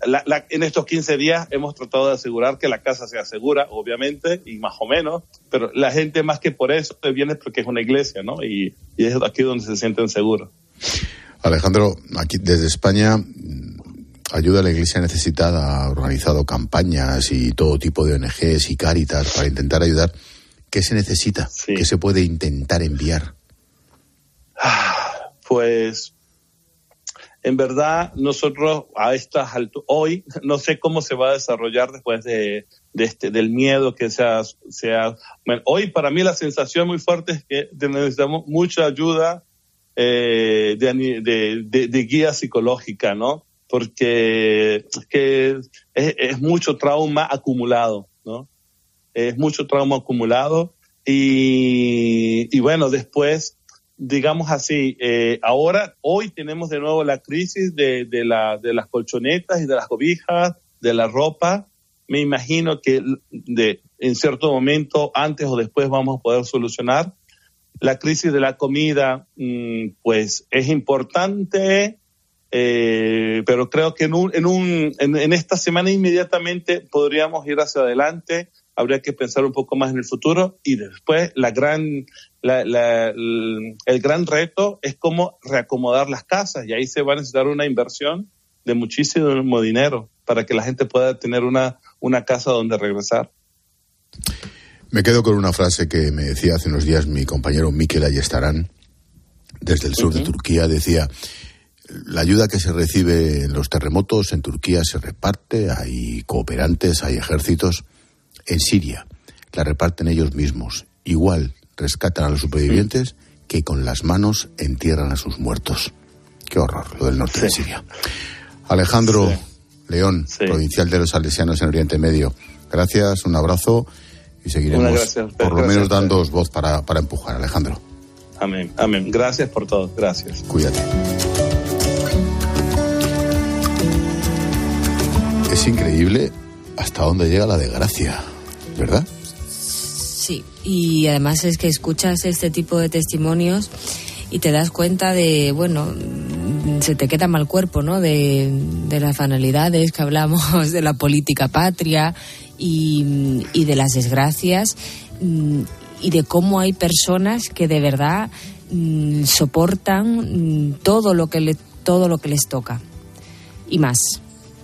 la- la- en estos 15 días hemos tratado de asegurar que la casa sea segura, obviamente, y más o menos, pero la gente más que por eso viene porque es una iglesia, ¿no? Y, y es aquí donde se sienten seguros. Alejandro, aquí desde España, mm, Ayuda a la Iglesia Necesitada ha organizado campañas y todo tipo de ONGs y Cáritas para intentar ayudar. ¿Qué se necesita? ¿Qué se puede intentar enviar? Pues en verdad nosotros a estas alturas, hoy *laughs* no sé cómo se va a desarrollar después de, este, del miedo que sea, sea hoy para mí la sensación muy fuerte es que necesitamos mucha ayuda eh, de, guía psicológica, ¿no? Porque es que es, mucho trauma acumulado, ¿no? Es mucho trauma acumulado y bueno, después digamos así, eh, ahora, hoy tenemos de nuevo la crisis de, de, la, de las colchonetas y de las cobijas, de la ropa. Me imagino que de, en cierto momento, antes o después, vamos a poder solucionar. La crisis de la comida, mm, pues es importante, eh, pero creo que en, un, en, un, en, en esta semana inmediatamente podríamos ir hacia adelante habría que pensar un poco más en el futuro y después la gran, la- la- el, el gran reto es cómo reacomodar las casas y ahí se va a necesitar una inversión de muchísimo dinero para que la gente pueda tener una, una casa donde regresar. Me quedo con una frase que me decía hace unos días mi compañero Mikel Ayestarán, desde el sur de Turquía. Decía, la ayuda que se recibe en los terremotos en Turquía se reparte, hay cooperantes, hay ejércitos. En Siria la reparten ellos mismos. Igual rescatan a los supervivientes que con las manos entierran a sus muertos. Qué horror, lo del norte de Siria. Alejandro León, provincial de los Salesianos en Oriente Medio. Gracias, un abrazo y seguiremos gracias, por lo menos dándoos voz para, para empujar, Alejandro. Amén, amén. Gracias por todo. Gracias. Cuídate. Es increíble hasta dónde llega la desgracia, ¿verdad? Sí, y además es que escuchas este tipo de testimonios y te das cuenta de, bueno, se te queda mal cuerpo, ¿no? De, de las banalidades que hablamos, *laughs* de la política patria y, y de las desgracias mm, y de cómo hay personas que de verdad mm, soportan mm, todo lo que le, todo lo que les toca y más.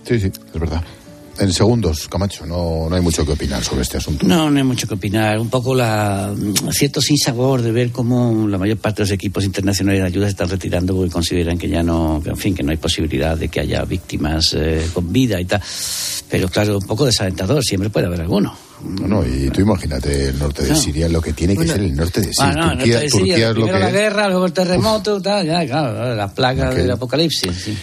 Sí, sí, es verdad. En segundos, Camacho, no, no hay mucho que opinar sobre este asunto. No, no hay mucho que opinar. Un poco la cierto sinsabor de ver cómo la mayor parte de los equipos internacionales de ayuda se están retirando porque consideran que ya no, que, en fin, que no hay posibilidad de que haya víctimas eh, con vida y tal. Pero claro, un poco desalentador, siempre puede haber alguno. No, no, y tú imagínate el norte de No. Siria, lo que tiene que Bueno. ser el norte de Siria. Ah, no, Turquía, no te decía, Turquía lo primero que la guerra, luego el terremoto, tal, ya, claro, la plaga Ok. del apocalipsis. sí.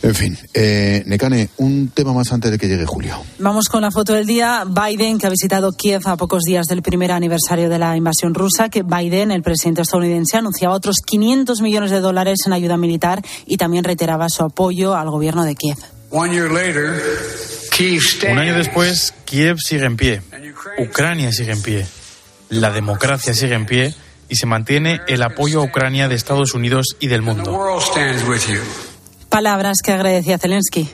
En fin, eh, Necane, un tema más antes de que llegue Julio. Vamos con la foto del día. Biden, que ha visitado Kiev a pocos días del primer aniversario de la invasión rusa, que Biden, el presidente estadounidense, anunciaba otros 500 millones de dólares en ayuda militar y también reiteraba su apoyo al gobierno de Kiev. Un año después, Kiev sigue en pie, Ucrania sigue en pie, la democracia sigue en pie y se mantiene el apoyo a Ucrania de Estados Unidos y del mundo. Palabras que agradecía Zelensky.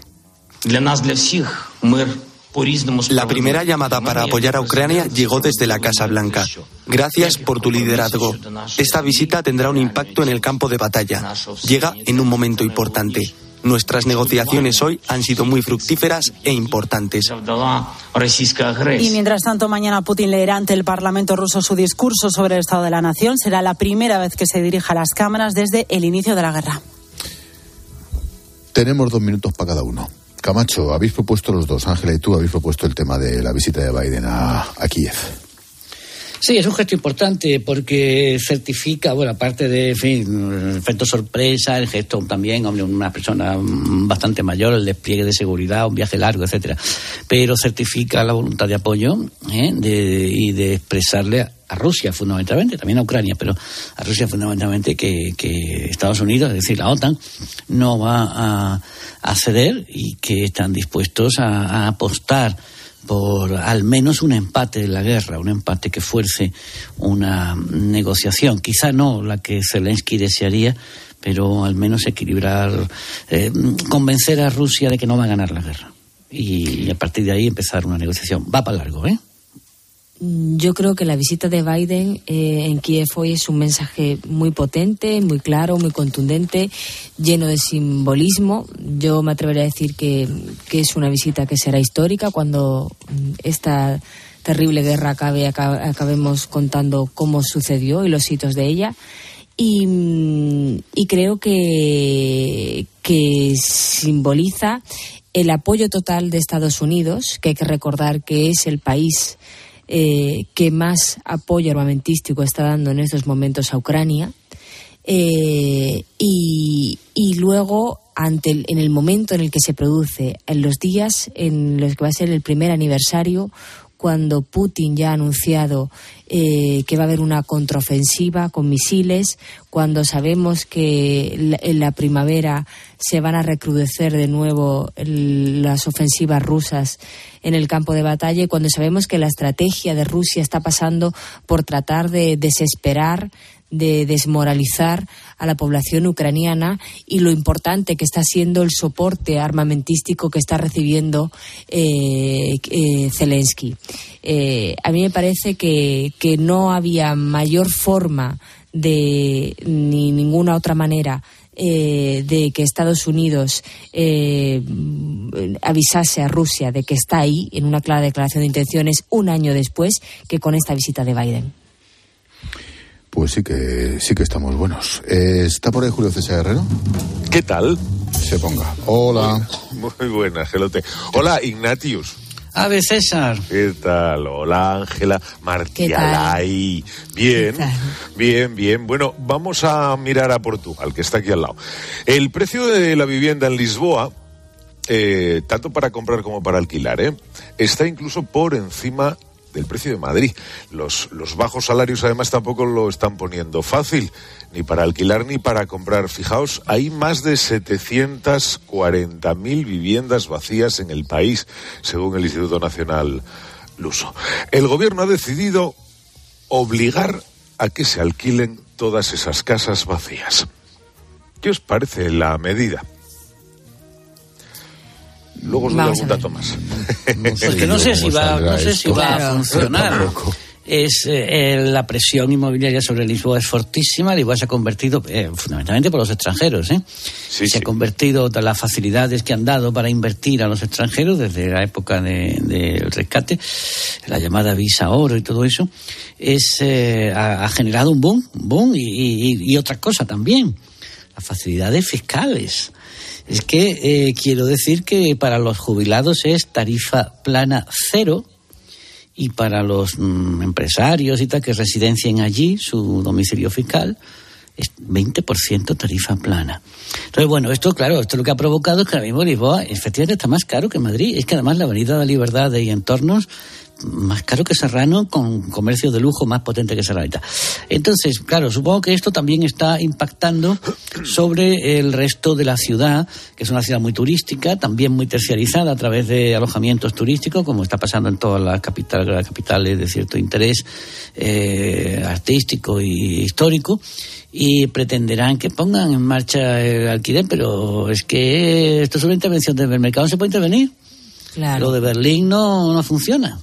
La primera llamada para apoyar a Ucrania llegó desde la Casa Blanca. Gracias por tu liderazgo. Esta visita tendrá un impacto en el campo de batalla. Llega en un momento importante. Nuestras negociaciones hoy han sido muy fructíferas e importantes. Y mientras tanto, mañana Putin leerá ante el Parlamento ruso su discurso sobre el estado de la nación. Será la primera vez que se dirija a las cámaras desde el inicio de la guerra. Tenemos dos minutos para cada uno. Camacho, habéis propuesto los dos, Ángela y tú habéis propuesto el tema de la visita de Biden a, Kiev. Sí, es un gesto importante porque certifica, bueno, aparte de, en fin, el efecto sorpresa, el gesto también, hombre, una persona bastante mayor, el despliegue de seguridad, un viaje largo, etcétera. Pero certifica la voluntad de apoyo ¿eh? de- y de expresarle a, Rusia fundamentalmente, también a Ucrania, pero a Rusia fundamentalmente que, Estados Unidos, es decir, la OTAN, no va a, ceder y que están dispuestos a, a apostar por al menos un empate de la guerra, un empate que fuerce una negociación. Quizá no la que Zelensky desearía, pero al menos equilibrar, eh, convencer a Rusia de que no va a ganar la guerra. Y a partir de ahí empezar una negociación. Va para largo, ¿eh? Yo creo que la visita de Biden eh, en Kiev hoy es un mensaje muy potente, muy claro, muy contundente, lleno de simbolismo. Yo me atrevería a decir que, que es una visita que será histórica cuando mm, esta terrible guerra acabe, aca- acabemos contando cómo sucedió y los hitos de ella. Y, mm, y creo que, que simboliza el apoyo total de Estados Unidos, que hay que recordar que es el país eh, que más apoyo armamentístico está dando en estos momentos a Ucrania. Eh, y, luego, ante el- en el momento en el que se produce, en los días en los que va a ser el primer aniversario, cuando Putin ya ha anunciado eh, que va a haber una contraofensiva con misiles, cuando sabemos que en la primavera se van a recrudecer de nuevo las ofensivas rusas en el campo de batalla cuando sabemos que la estrategia de Rusia está pasando por tratar de desesperar de desmoralizar a la población ucraniana y lo importante que está siendo el soporte armamentístico que está recibiendo eh, eh, Zelensky. Eh, a mí me parece que, que no había mayor forma de ni ninguna otra manera eh, de que Estados Unidos eh, avisase a Rusia de que está ahí en una clara declaración de intenciones un año después que con esta visita de Biden. Pues sí que sí que estamos buenos. Eh, ¿Está por ahí Julio César Herrero? ¿Qué tal? Se ponga. Hola. Muy buena, Gelote. Hola, Ignatius. Ave César. ¿Qué tal? Hola, Ángela Martialay. Bien, bien, bien. Bueno, vamos a mirar a Portugal, que está aquí al lado. El precio de la vivienda en Lisboa, eh, tanto para comprar como para alquilar, ¿eh? está incluso por encima del precio de Madrid. Los, los bajos salarios además tampoco lo están poniendo fácil, ni para alquilar ni para comprar. Fijaos, hay más de 740.000 viviendas vacías en el país, según el Instituto Nacional Luso. El gobierno ha decidido obligar a que se alquilen todas esas casas vacías. ¿Qué os parece la medida? Luego os doy algún dato más. Pues *laughs* que no sé si va, no sé si va a funcionar. Es eh, la presión inmobiliaria sobre Lisboa es fortísima. Lisboa se ha convertido, eh, fundamentalmente por los extranjeros, ¿eh? se ha convertido de las facilidades que han dado para invertir a los extranjeros desde la época de- del rescate, la llamada visa oro y todo eso, es eh, ha, ha generado un boom, un boom y, y- y otra cosa también, las facilidades fiscales. Es que eh, quiero decir que para los jubilados es tarifa plana cero y para los mm, empresarios y tal que residencien allí su domicilio fiscal es 20% tarifa plana. Entonces, bueno, esto, claro, esto lo que ha provocado es que ahora mismo Lisboa efectivamente está más caro que Madrid. Es que además la Avenida de la Libertad y entornos más caro que Serrano con comercio de lujo más potente que tal. Entonces, claro, supongo que esto también está impactando sobre el resto de la ciudad, que es una ciudad muy turística, también muy terciarizada a través de alojamientos turísticos, como está pasando en todas las capitales, las capitales de cierto interés eh, artístico y histórico, y pretenderán que pongan en marcha el alquiler, pero es que esto es una intervención del mercado, no se puede intervenir. Lo de Berlín no, no funciona.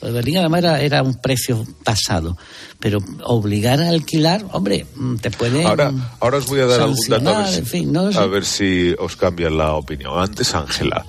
Berlín además era, era un precio tasado. Pero obligar a alquilar, hombre, mm, te puede. Ahora, ahora os voy a dar algún dato a ver, si, en fin, no lo sé. a ver si os cambian la opinión. Antes, Ángela.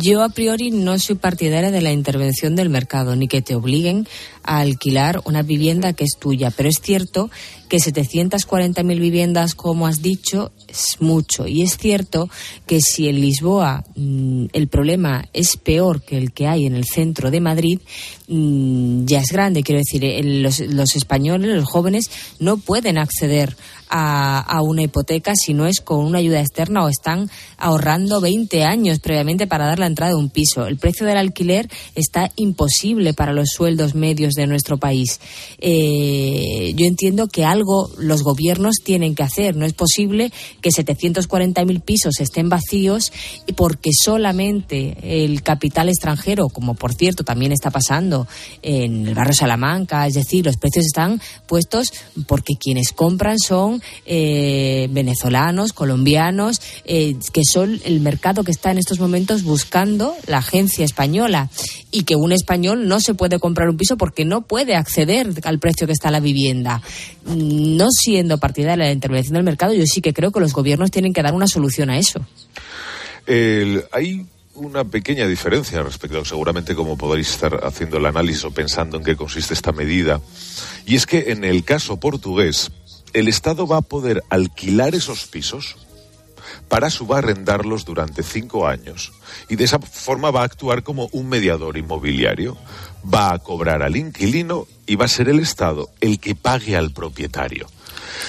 Yo a priori no soy partidaria de la intervención del mercado, ni que te obliguen a alquilar una vivienda que es tuya. Pero es cierto que 740.000 viviendas, como has dicho, es mucho. Y es cierto que si en Lisboa mm, el problema es peor que el que hay en el centro de Madrid, mm, ya es grande. Quiero decir, los, los españoles, los jóvenes, no pueden acceder a, a una hipoteca si no es con una ayuda externa o están ahorrando 20 años previamente para dar la entrada de un piso. El precio del alquiler está imposible para los sueldos medios de nuestro país. Eh, yo entiendo que algo los gobiernos tienen que hacer. No es posible que 740.000 pisos estén vacíos y porque solamente el capital extranjero, como por cierto también está pasando en el barrio Salamanca, es decir, los precios están puestos porque quienes compran son eh, venezolanos, colombianos, eh, que son el mercado que está en estos momentos buscando la agencia española y que un español no se puede comprar un piso porque no puede acceder al precio que está la vivienda. No siendo partidaria de la intervención del mercado, yo sí que creo que los gobiernos tienen que dar una solución a eso. Hay una pequeña diferencia respecto, seguramente como podréis estar haciendo el análisis o pensando en qué consiste esta medida, y es que en el caso portugués, el Estado va a poder alquilar esos pisos para subarrendarlos durante cinco años y de esa forma va a actuar como un mediador inmobiliario. Va a cobrar al inquilino y va a ser el Estado el que pague al propietario.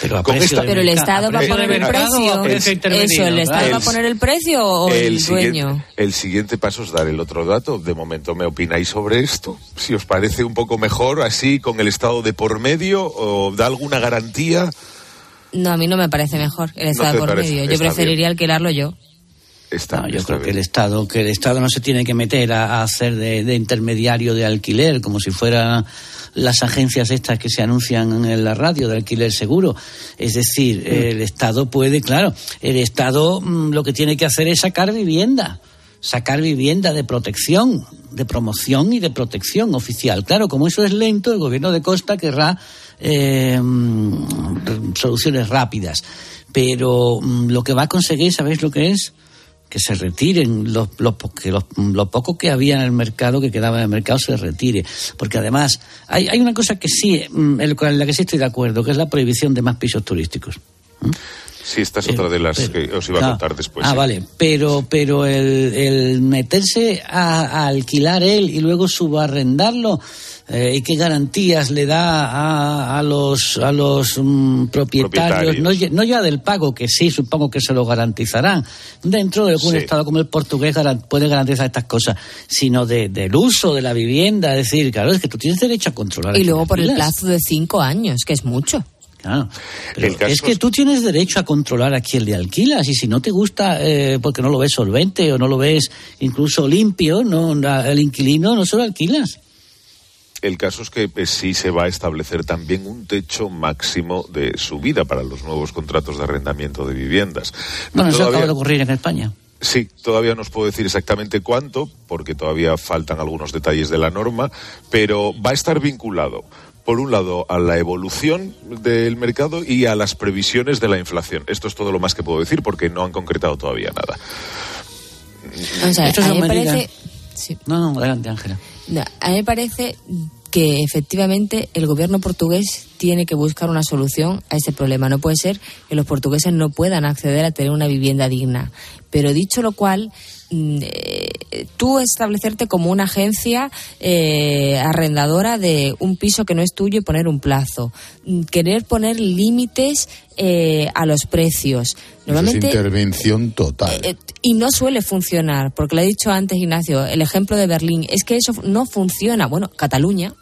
Pero, Con esta- Pero el Estado va a poner el precio. Eso, el Estado va a poner el precio o el, siguiente, dueño. el siguiente paso es dar el otro dato. De momento, ¿me opináis sobre esto? Si os parece un poco mejor, así, con el Estado de por medio, o da alguna garantía. No, a mí no me parece mejor el No Estado te por parece, medio. Yo está preferiría alquilarlo yo. Está, No, yo está creo que bien. el Estado, que el Estado no se tiene que meter a, a hacer de, de intermediario de alquiler, como si fueran las agencias estas que se anuncian en la radio de alquiler seguro. Es decir, el Estado puede, claro, el Estado mm, lo que tiene que hacer es sacar vivienda sacar vivienda de protección, de promoción y de protección oficial. Claro, como eso es lento, el gobierno de Costa querrá eh, mm, soluciones rápidas. Pero mm, lo que va a conseguir, ¿sabéis lo que es? Que se retiren los, los, que los- lo poco que había en el mercado, que quedaba en el mercado, se retire. Porque además, hay, hay una cosa que sí, mm, en la que sí estoy de acuerdo, que es la prohibición de más pisos turísticos. Sí, esta es otra de las que os iba a Ah, contar después. ah, vale. Pero, pero el, el meterse a, a alquilar él y luego subarrendarlo, eh, ¿y qué garantías le da a, a los, a los mm, propietarios? Propietarios. No, ya- no ya del pago, que sí, supongo que se lo garantizarán, dentro de un Sí. Estado como el portugués puede garantizar estas cosas, sino de- del uso de la vivienda. Es decir, claro, es que tú tienes derecho a controlar. Y luego por el plazo de cinco años, que es mucho. Claro. Pero es que es- tú tienes derecho a controlar a quien le alquilas y si no te gusta eh, porque no lo ves solvente o no lo ves incluso limpio, no el inquilino no se lo alquilas. El caso es que eh, sí se va a establecer también un techo máximo de subida para los nuevos contratos de arrendamiento de viviendas. Bueno, eso Todavía- acaba de ocurrir en España. Sí, todavía no os puedo decir exactamente cuánto, porque todavía faltan algunos detalles de la norma, pero va a estar vinculado, por un lado, a la evolución del mercado y a las previsiones de la inflación. Esto es todo lo más que puedo decir, porque no han concretado todavía nada. O sea, Esto es a mí me parece... sí. No, no, adelante, Ángela. No, a mí me parece que efectivamente el gobierno portugués tiene que buscar una solución a este problema. No puede ser que los portugueses no puedan acceder a tener una vivienda digna. Pero dicho lo cual, mm, eh, tú establecerte como una agencia eh, arrendadora de un piso que no es tuyo y poner un plazo. Mm, Querer poner límites eh, a los precios. Eso es Normalmente intervención total. eh, y no suele funcionar, porque lo ha dicho antes Ignacio, el ejemplo de Berlín, es que eso no funciona. Bueno, Cataluña,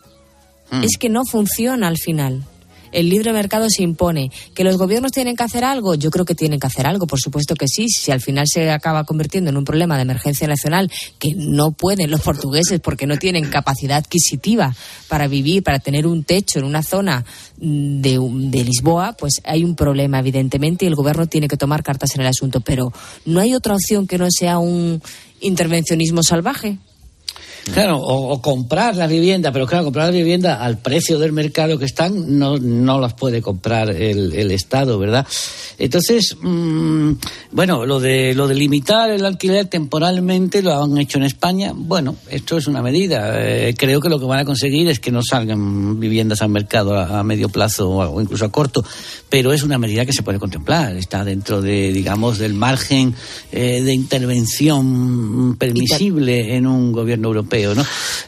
es que no funciona al final. El libre mercado se impone. ¿Que los gobiernos tienen que hacer algo? Yo creo que tienen que hacer algo, por supuesto que sí. Si al final se acaba convirtiendo en un problema de emergencia nacional que no pueden los portugueses porque no tienen capacidad adquisitiva para vivir, para tener un techo en una zona mm, de Lisboa, pues hay un problema, evidentemente, y el gobierno tiene que tomar cartas en el asunto. Pero no hay otra opción que no sea un intervencionismo salvaje. Claro, o, comprar la vivienda, pero claro, comprar la vivienda al precio del mercado que están no, no las puede comprar el, el Estado, ¿verdad? Entonces, mm, bueno, lo de, lo de limitar el alquiler temporalmente lo han hecho en España. Bueno, esto es una medida. Eh, creo que lo que van a conseguir es que no salgan viviendas al mercado a, medio plazo o incluso a corto, pero es una medida que se puede contemplar. Está dentro de, digamos, del margen eh, de intervención permisible en un gobierno europeo, ¿no?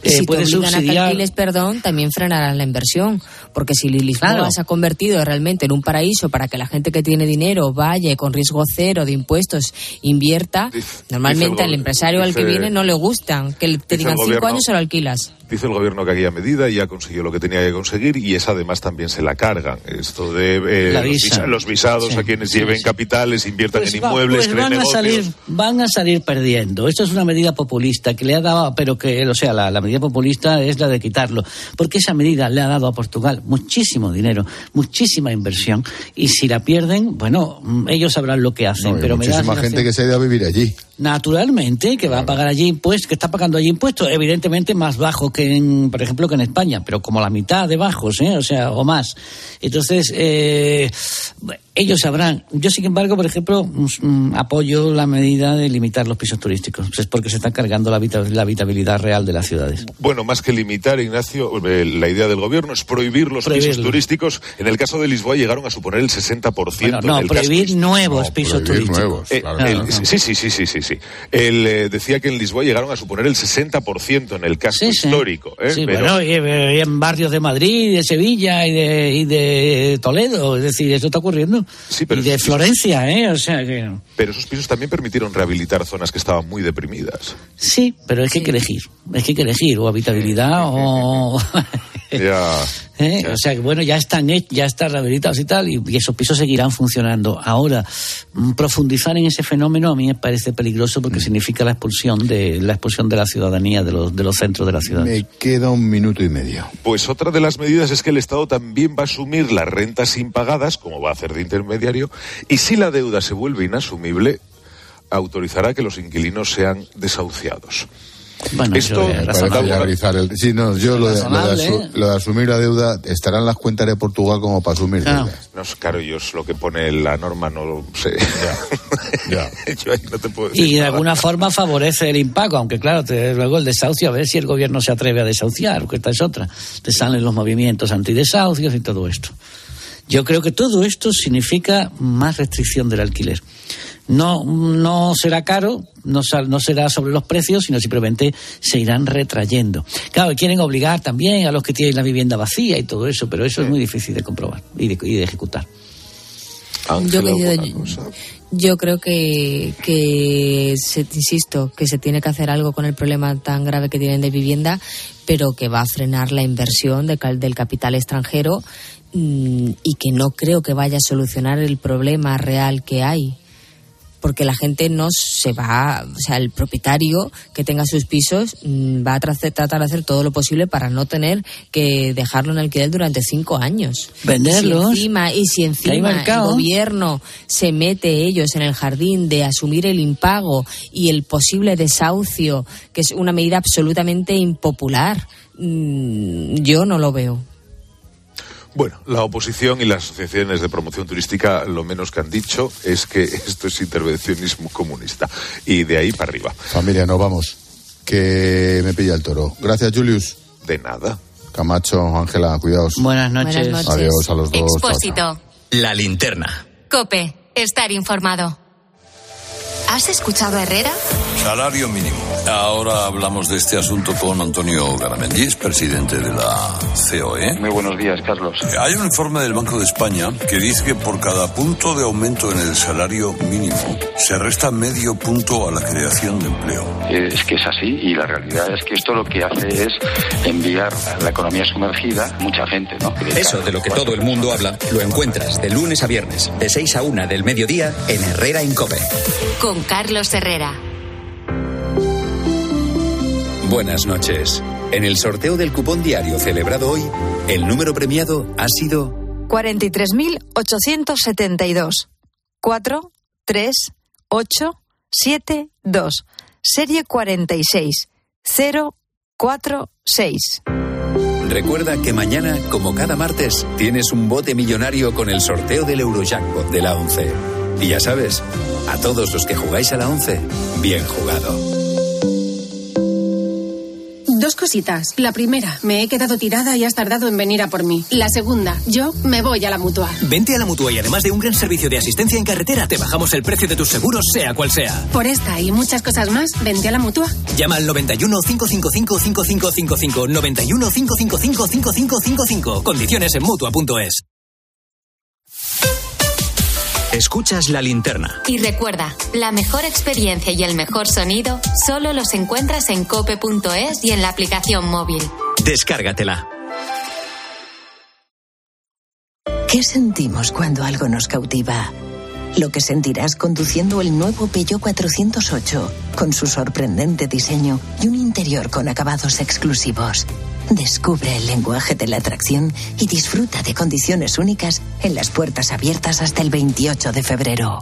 Eh, si te puede obligan a que subsidiar. alquiles, perdón, también frenarán la inversión. Porque si Lisboa Claro. se ha convertido realmente en un paraíso para que la gente que tiene dinero vaya con riesgo cero de impuestos invierta, normalmente dice el al empresario al que viene no le gustan. Que te digan cinco años se lo alquilas. Dice el gobierno que aquella medida ya consiguió lo que tenía que conseguir y esa además también se la cargan. Esto de eh, visa. los visados Sí, a quienes sí, lleven sí. capitales, inviertan Pues en va- inmuebles, pues creen van a salir van a salir perdiendo esto es una medida populista que le ha dado pero que o sea la, la medida populista es la de quitarlo porque esa medida le ha dado a Portugal muchísimo dinero muchísima inversión y si la pierden bueno mm, ellos sabrán lo que hacen No, hay pero me muchísima gente sensación- que se ha ido a vivir allí. Naturalmente, que va a pagar allí impuestos, que está pagando allí impuestos, evidentemente más bajo que en, por ejemplo, que en España, pero como la mitad de bajos, ¿eh? o sea, o más. Entonces, eh, ellos sabrán. Yo, sin embargo, por ejemplo, mm, apoyo la medida de limitar los pisos turísticos, es porque se está cargando la, habita- la habitabilidad real de las ciudades. Bueno, más que limitar, Ignacio, eh, la idea del gobierno es prohibir los pisos turísticos. En el caso de Lisboa llegaron a suponer el 60%. Bueno, no, casco prohibir nuevos No, pisos prohibir turísticos. nuevos, Eh, claro. el- no, no. Sí, sí, sí, sí, sí, sí. Él eh, decía que en Lisboa llegaron a suponer el 60% en el casco Sí, sí. ¿Eh? Sí, Pero- bueno, y, y en barrios de Madrid, de Sevilla y de, y de Toledo, es decir, eso está ocurriendo. Sí, pero y de Florencia, ¿eh? O sea que... Pero esos pisos también permitieron rehabilitar zonas que estaban muy deprimidas. Sí, pero es que hay que elegir. Es que hay que elegir o habitabilidad o... *laughs* Ya. ¿Eh? O sea que bueno, ya están ya están rehabilitados y tal, y, y esos pisos seguirán funcionando. Ahora, mm, profundizar en ese fenómeno a mí me parece peligroso porque significa la expulsión de la expulsión de la ciudadanía de los, de los centros de la ciudad. Me queda un minuto y medio. Pues otra de las medidas es que el Estado también va a asumir las rentas impagadas, como va a hacer de intermediario, y si la deuda se vuelve inasumible, autorizará que los inquilinos sean desahuciados. Bueno, Esto Para el- sí, no, yo lo de, lo de Razonable, asu- ¿eh? lo de asumir la deuda, estarán las cuentas de Portugal como para asumir Claro. deudas. No, es claro, yo es lo que pone la norma, no lo sé. *laughs* yo ahí no te puedo decir Y de nada. alguna forma favorece el impago, aunque claro, te- luego el desahucio, a ver si el gobierno se atreve a desahuciar, que esta es otra. Te salen los movimientos antidesahucios y todo esto. Yo creo que todo esto significa más restricción del alquiler. No, no será caro, no, sal- no será sobre los precios, sino simplemente se irán retrayendo. Claro, quieren obligar también a los que tienen la vivienda vacía y todo eso, pero eso es muy difícil de comprobar y de, y de ejecutar. Yo, yo creo que, que se- insisto, que se tiene que hacer algo con el problema tan grave que tienen de vivienda, pero que va a frenar la inversión de cal- del capital extranjero mm, y que no creo que vaya a solucionar el problema real que hay. Porque la gente no se va, o sea, el propietario que tenga sus pisos mm, va a tra- tratar de hacer todo lo posible para no tener que dejarlo en alquiler durante cinco años. Venderlos. Y si encima, y si encima el gobierno se mete ellos en el jardín de asumir el impago y el posible desahucio, que es una medida absolutamente impopular, mm, yo no lo veo. Bueno, la oposición y las asociaciones de promoción turística lo menos que han dicho es que *laughs* esto es intervencionismo comunista. Y de ahí para arriba. Familia, nos vamos. Que me pilla el toro. Gracias, Julius. De nada. Camacho, Ángela, cuidaos. Buenas noches. Buenas noches. Adiós a los dos. Chao, chao. Expósito. La linterna. Cope. Estar informado. ¿Has escuchado a Herrera? Salario mínimo. Ahora hablamos de este asunto con Antonio Garamendi, presidente de la COE. Muy buenos días, Carlos. Hay un informe del Banco de España que dice que por cada punto de aumento en el salario mínimo se resta medio punto a la creación de empleo. Es que es así y la realidad es que esto lo que hace es enviar a la economía sumergida mucha gente, ¿no? Eso de lo que todo el mundo habla lo encuentras de lunes a viernes, de 6 a 1 del mediodía en Herrera Incope. Con Carlos Herrera. Buenas noches. En el sorteo del cupón diario celebrado hoy, el número premiado ha sido 43.872. 4, 3, 8, 7, 2. Serie 46. 0, 4, 6. Recuerda que mañana, como cada martes, tienes un bote millonario con el sorteo del Eurojackpot de la 11. Y ya sabes, a todos los que jugáis a la 11, bien jugado. Dos cositas. La primera, me he quedado tirada y has tardado en venir a por mí. La segunda, yo me voy a la mutua. Vente a la mutua y además de un gran servicio de asistencia en carretera, te bajamos el precio de tus seguros, sea cual sea. Por esta y muchas cosas más, vente a la mutua. Llama al 91 555 5555 91 555 5555. Condiciones en mutua.es. Escuchas la linterna. Y recuerda, la mejor experiencia y el mejor sonido solo los encuentras en cope.es y en la aplicación móvil. Descárgatela. ¿Qué sentimos cuando algo nos cautiva? Lo que sentirás conduciendo el nuevo Peugeot 408, con su sorprendente diseño y un interior con acabados exclusivos. Descubre el lenguaje de la atracción y disfruta de condiciones únicas en las puertas abiertas hasta el 28 de febrero.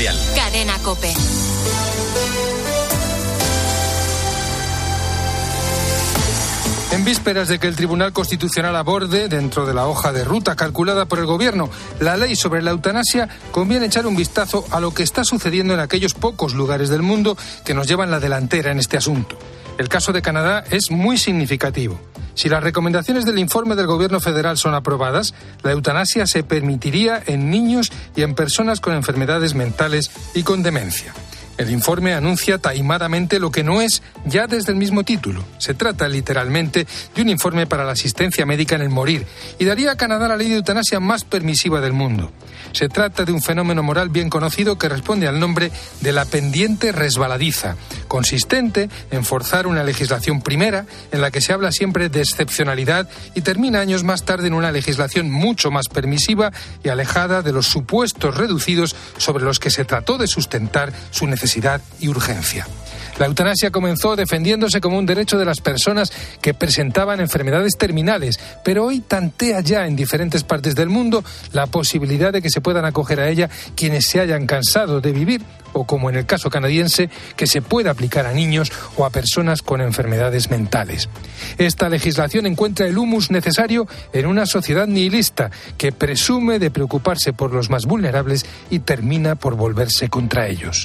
Editorial. Cadena Cope. En vísperas de que el Tribunal Constitucional aborde, dentro de la hoja de ruta calculada por el Gobierno, la ley sobre la eutanasia, conviene echar un vistazo a lo que está sucediendo en aquellos pocos lugares del mundo que nos llevan la delantera en este asunto. El caso de Canadá es muy significativo. Si las recomendaciones del informe del Gobierno federal son aprobadas, la eutanasia se permitiría en niños y en personas con enfermedades mentales y con demencia. El informe anuncia taimadamente lo que no es ya desde el mismo título. Se trata literalmente de un informe para la asistencia médica en el morir y daría a Canadá la ley de eutanasia más permisiva del mundo. Se trata de un fenómeno moral bien conocido que responde al nombre de la pendiente resbaladiza, consistente en forzar una legislación primera en la que se habla siempre de excepcionalidad y termina años más tarde en una legislación mucho más permisiva y alejada de los supuestos reducidos sobre los que se trató de sustentar su necesidad y urgencia. La eutanasia comenzó defendiéndose como un derecho de las personas que presentaban enfermedades terminales, pero hoy tantea ya en diferentes partes del mundo la posibilidad de que se puedan acoger a ella quienes se hayan cansado de vivir o como en el caso canadiense, que se pueda aplicar a niños o a personas con enfermedades mentales. Esta legislación encuentra el humus necesario en una sociedad nihilista que presume de preocuparse por los más vulnerables y termina por volverse contra ellos.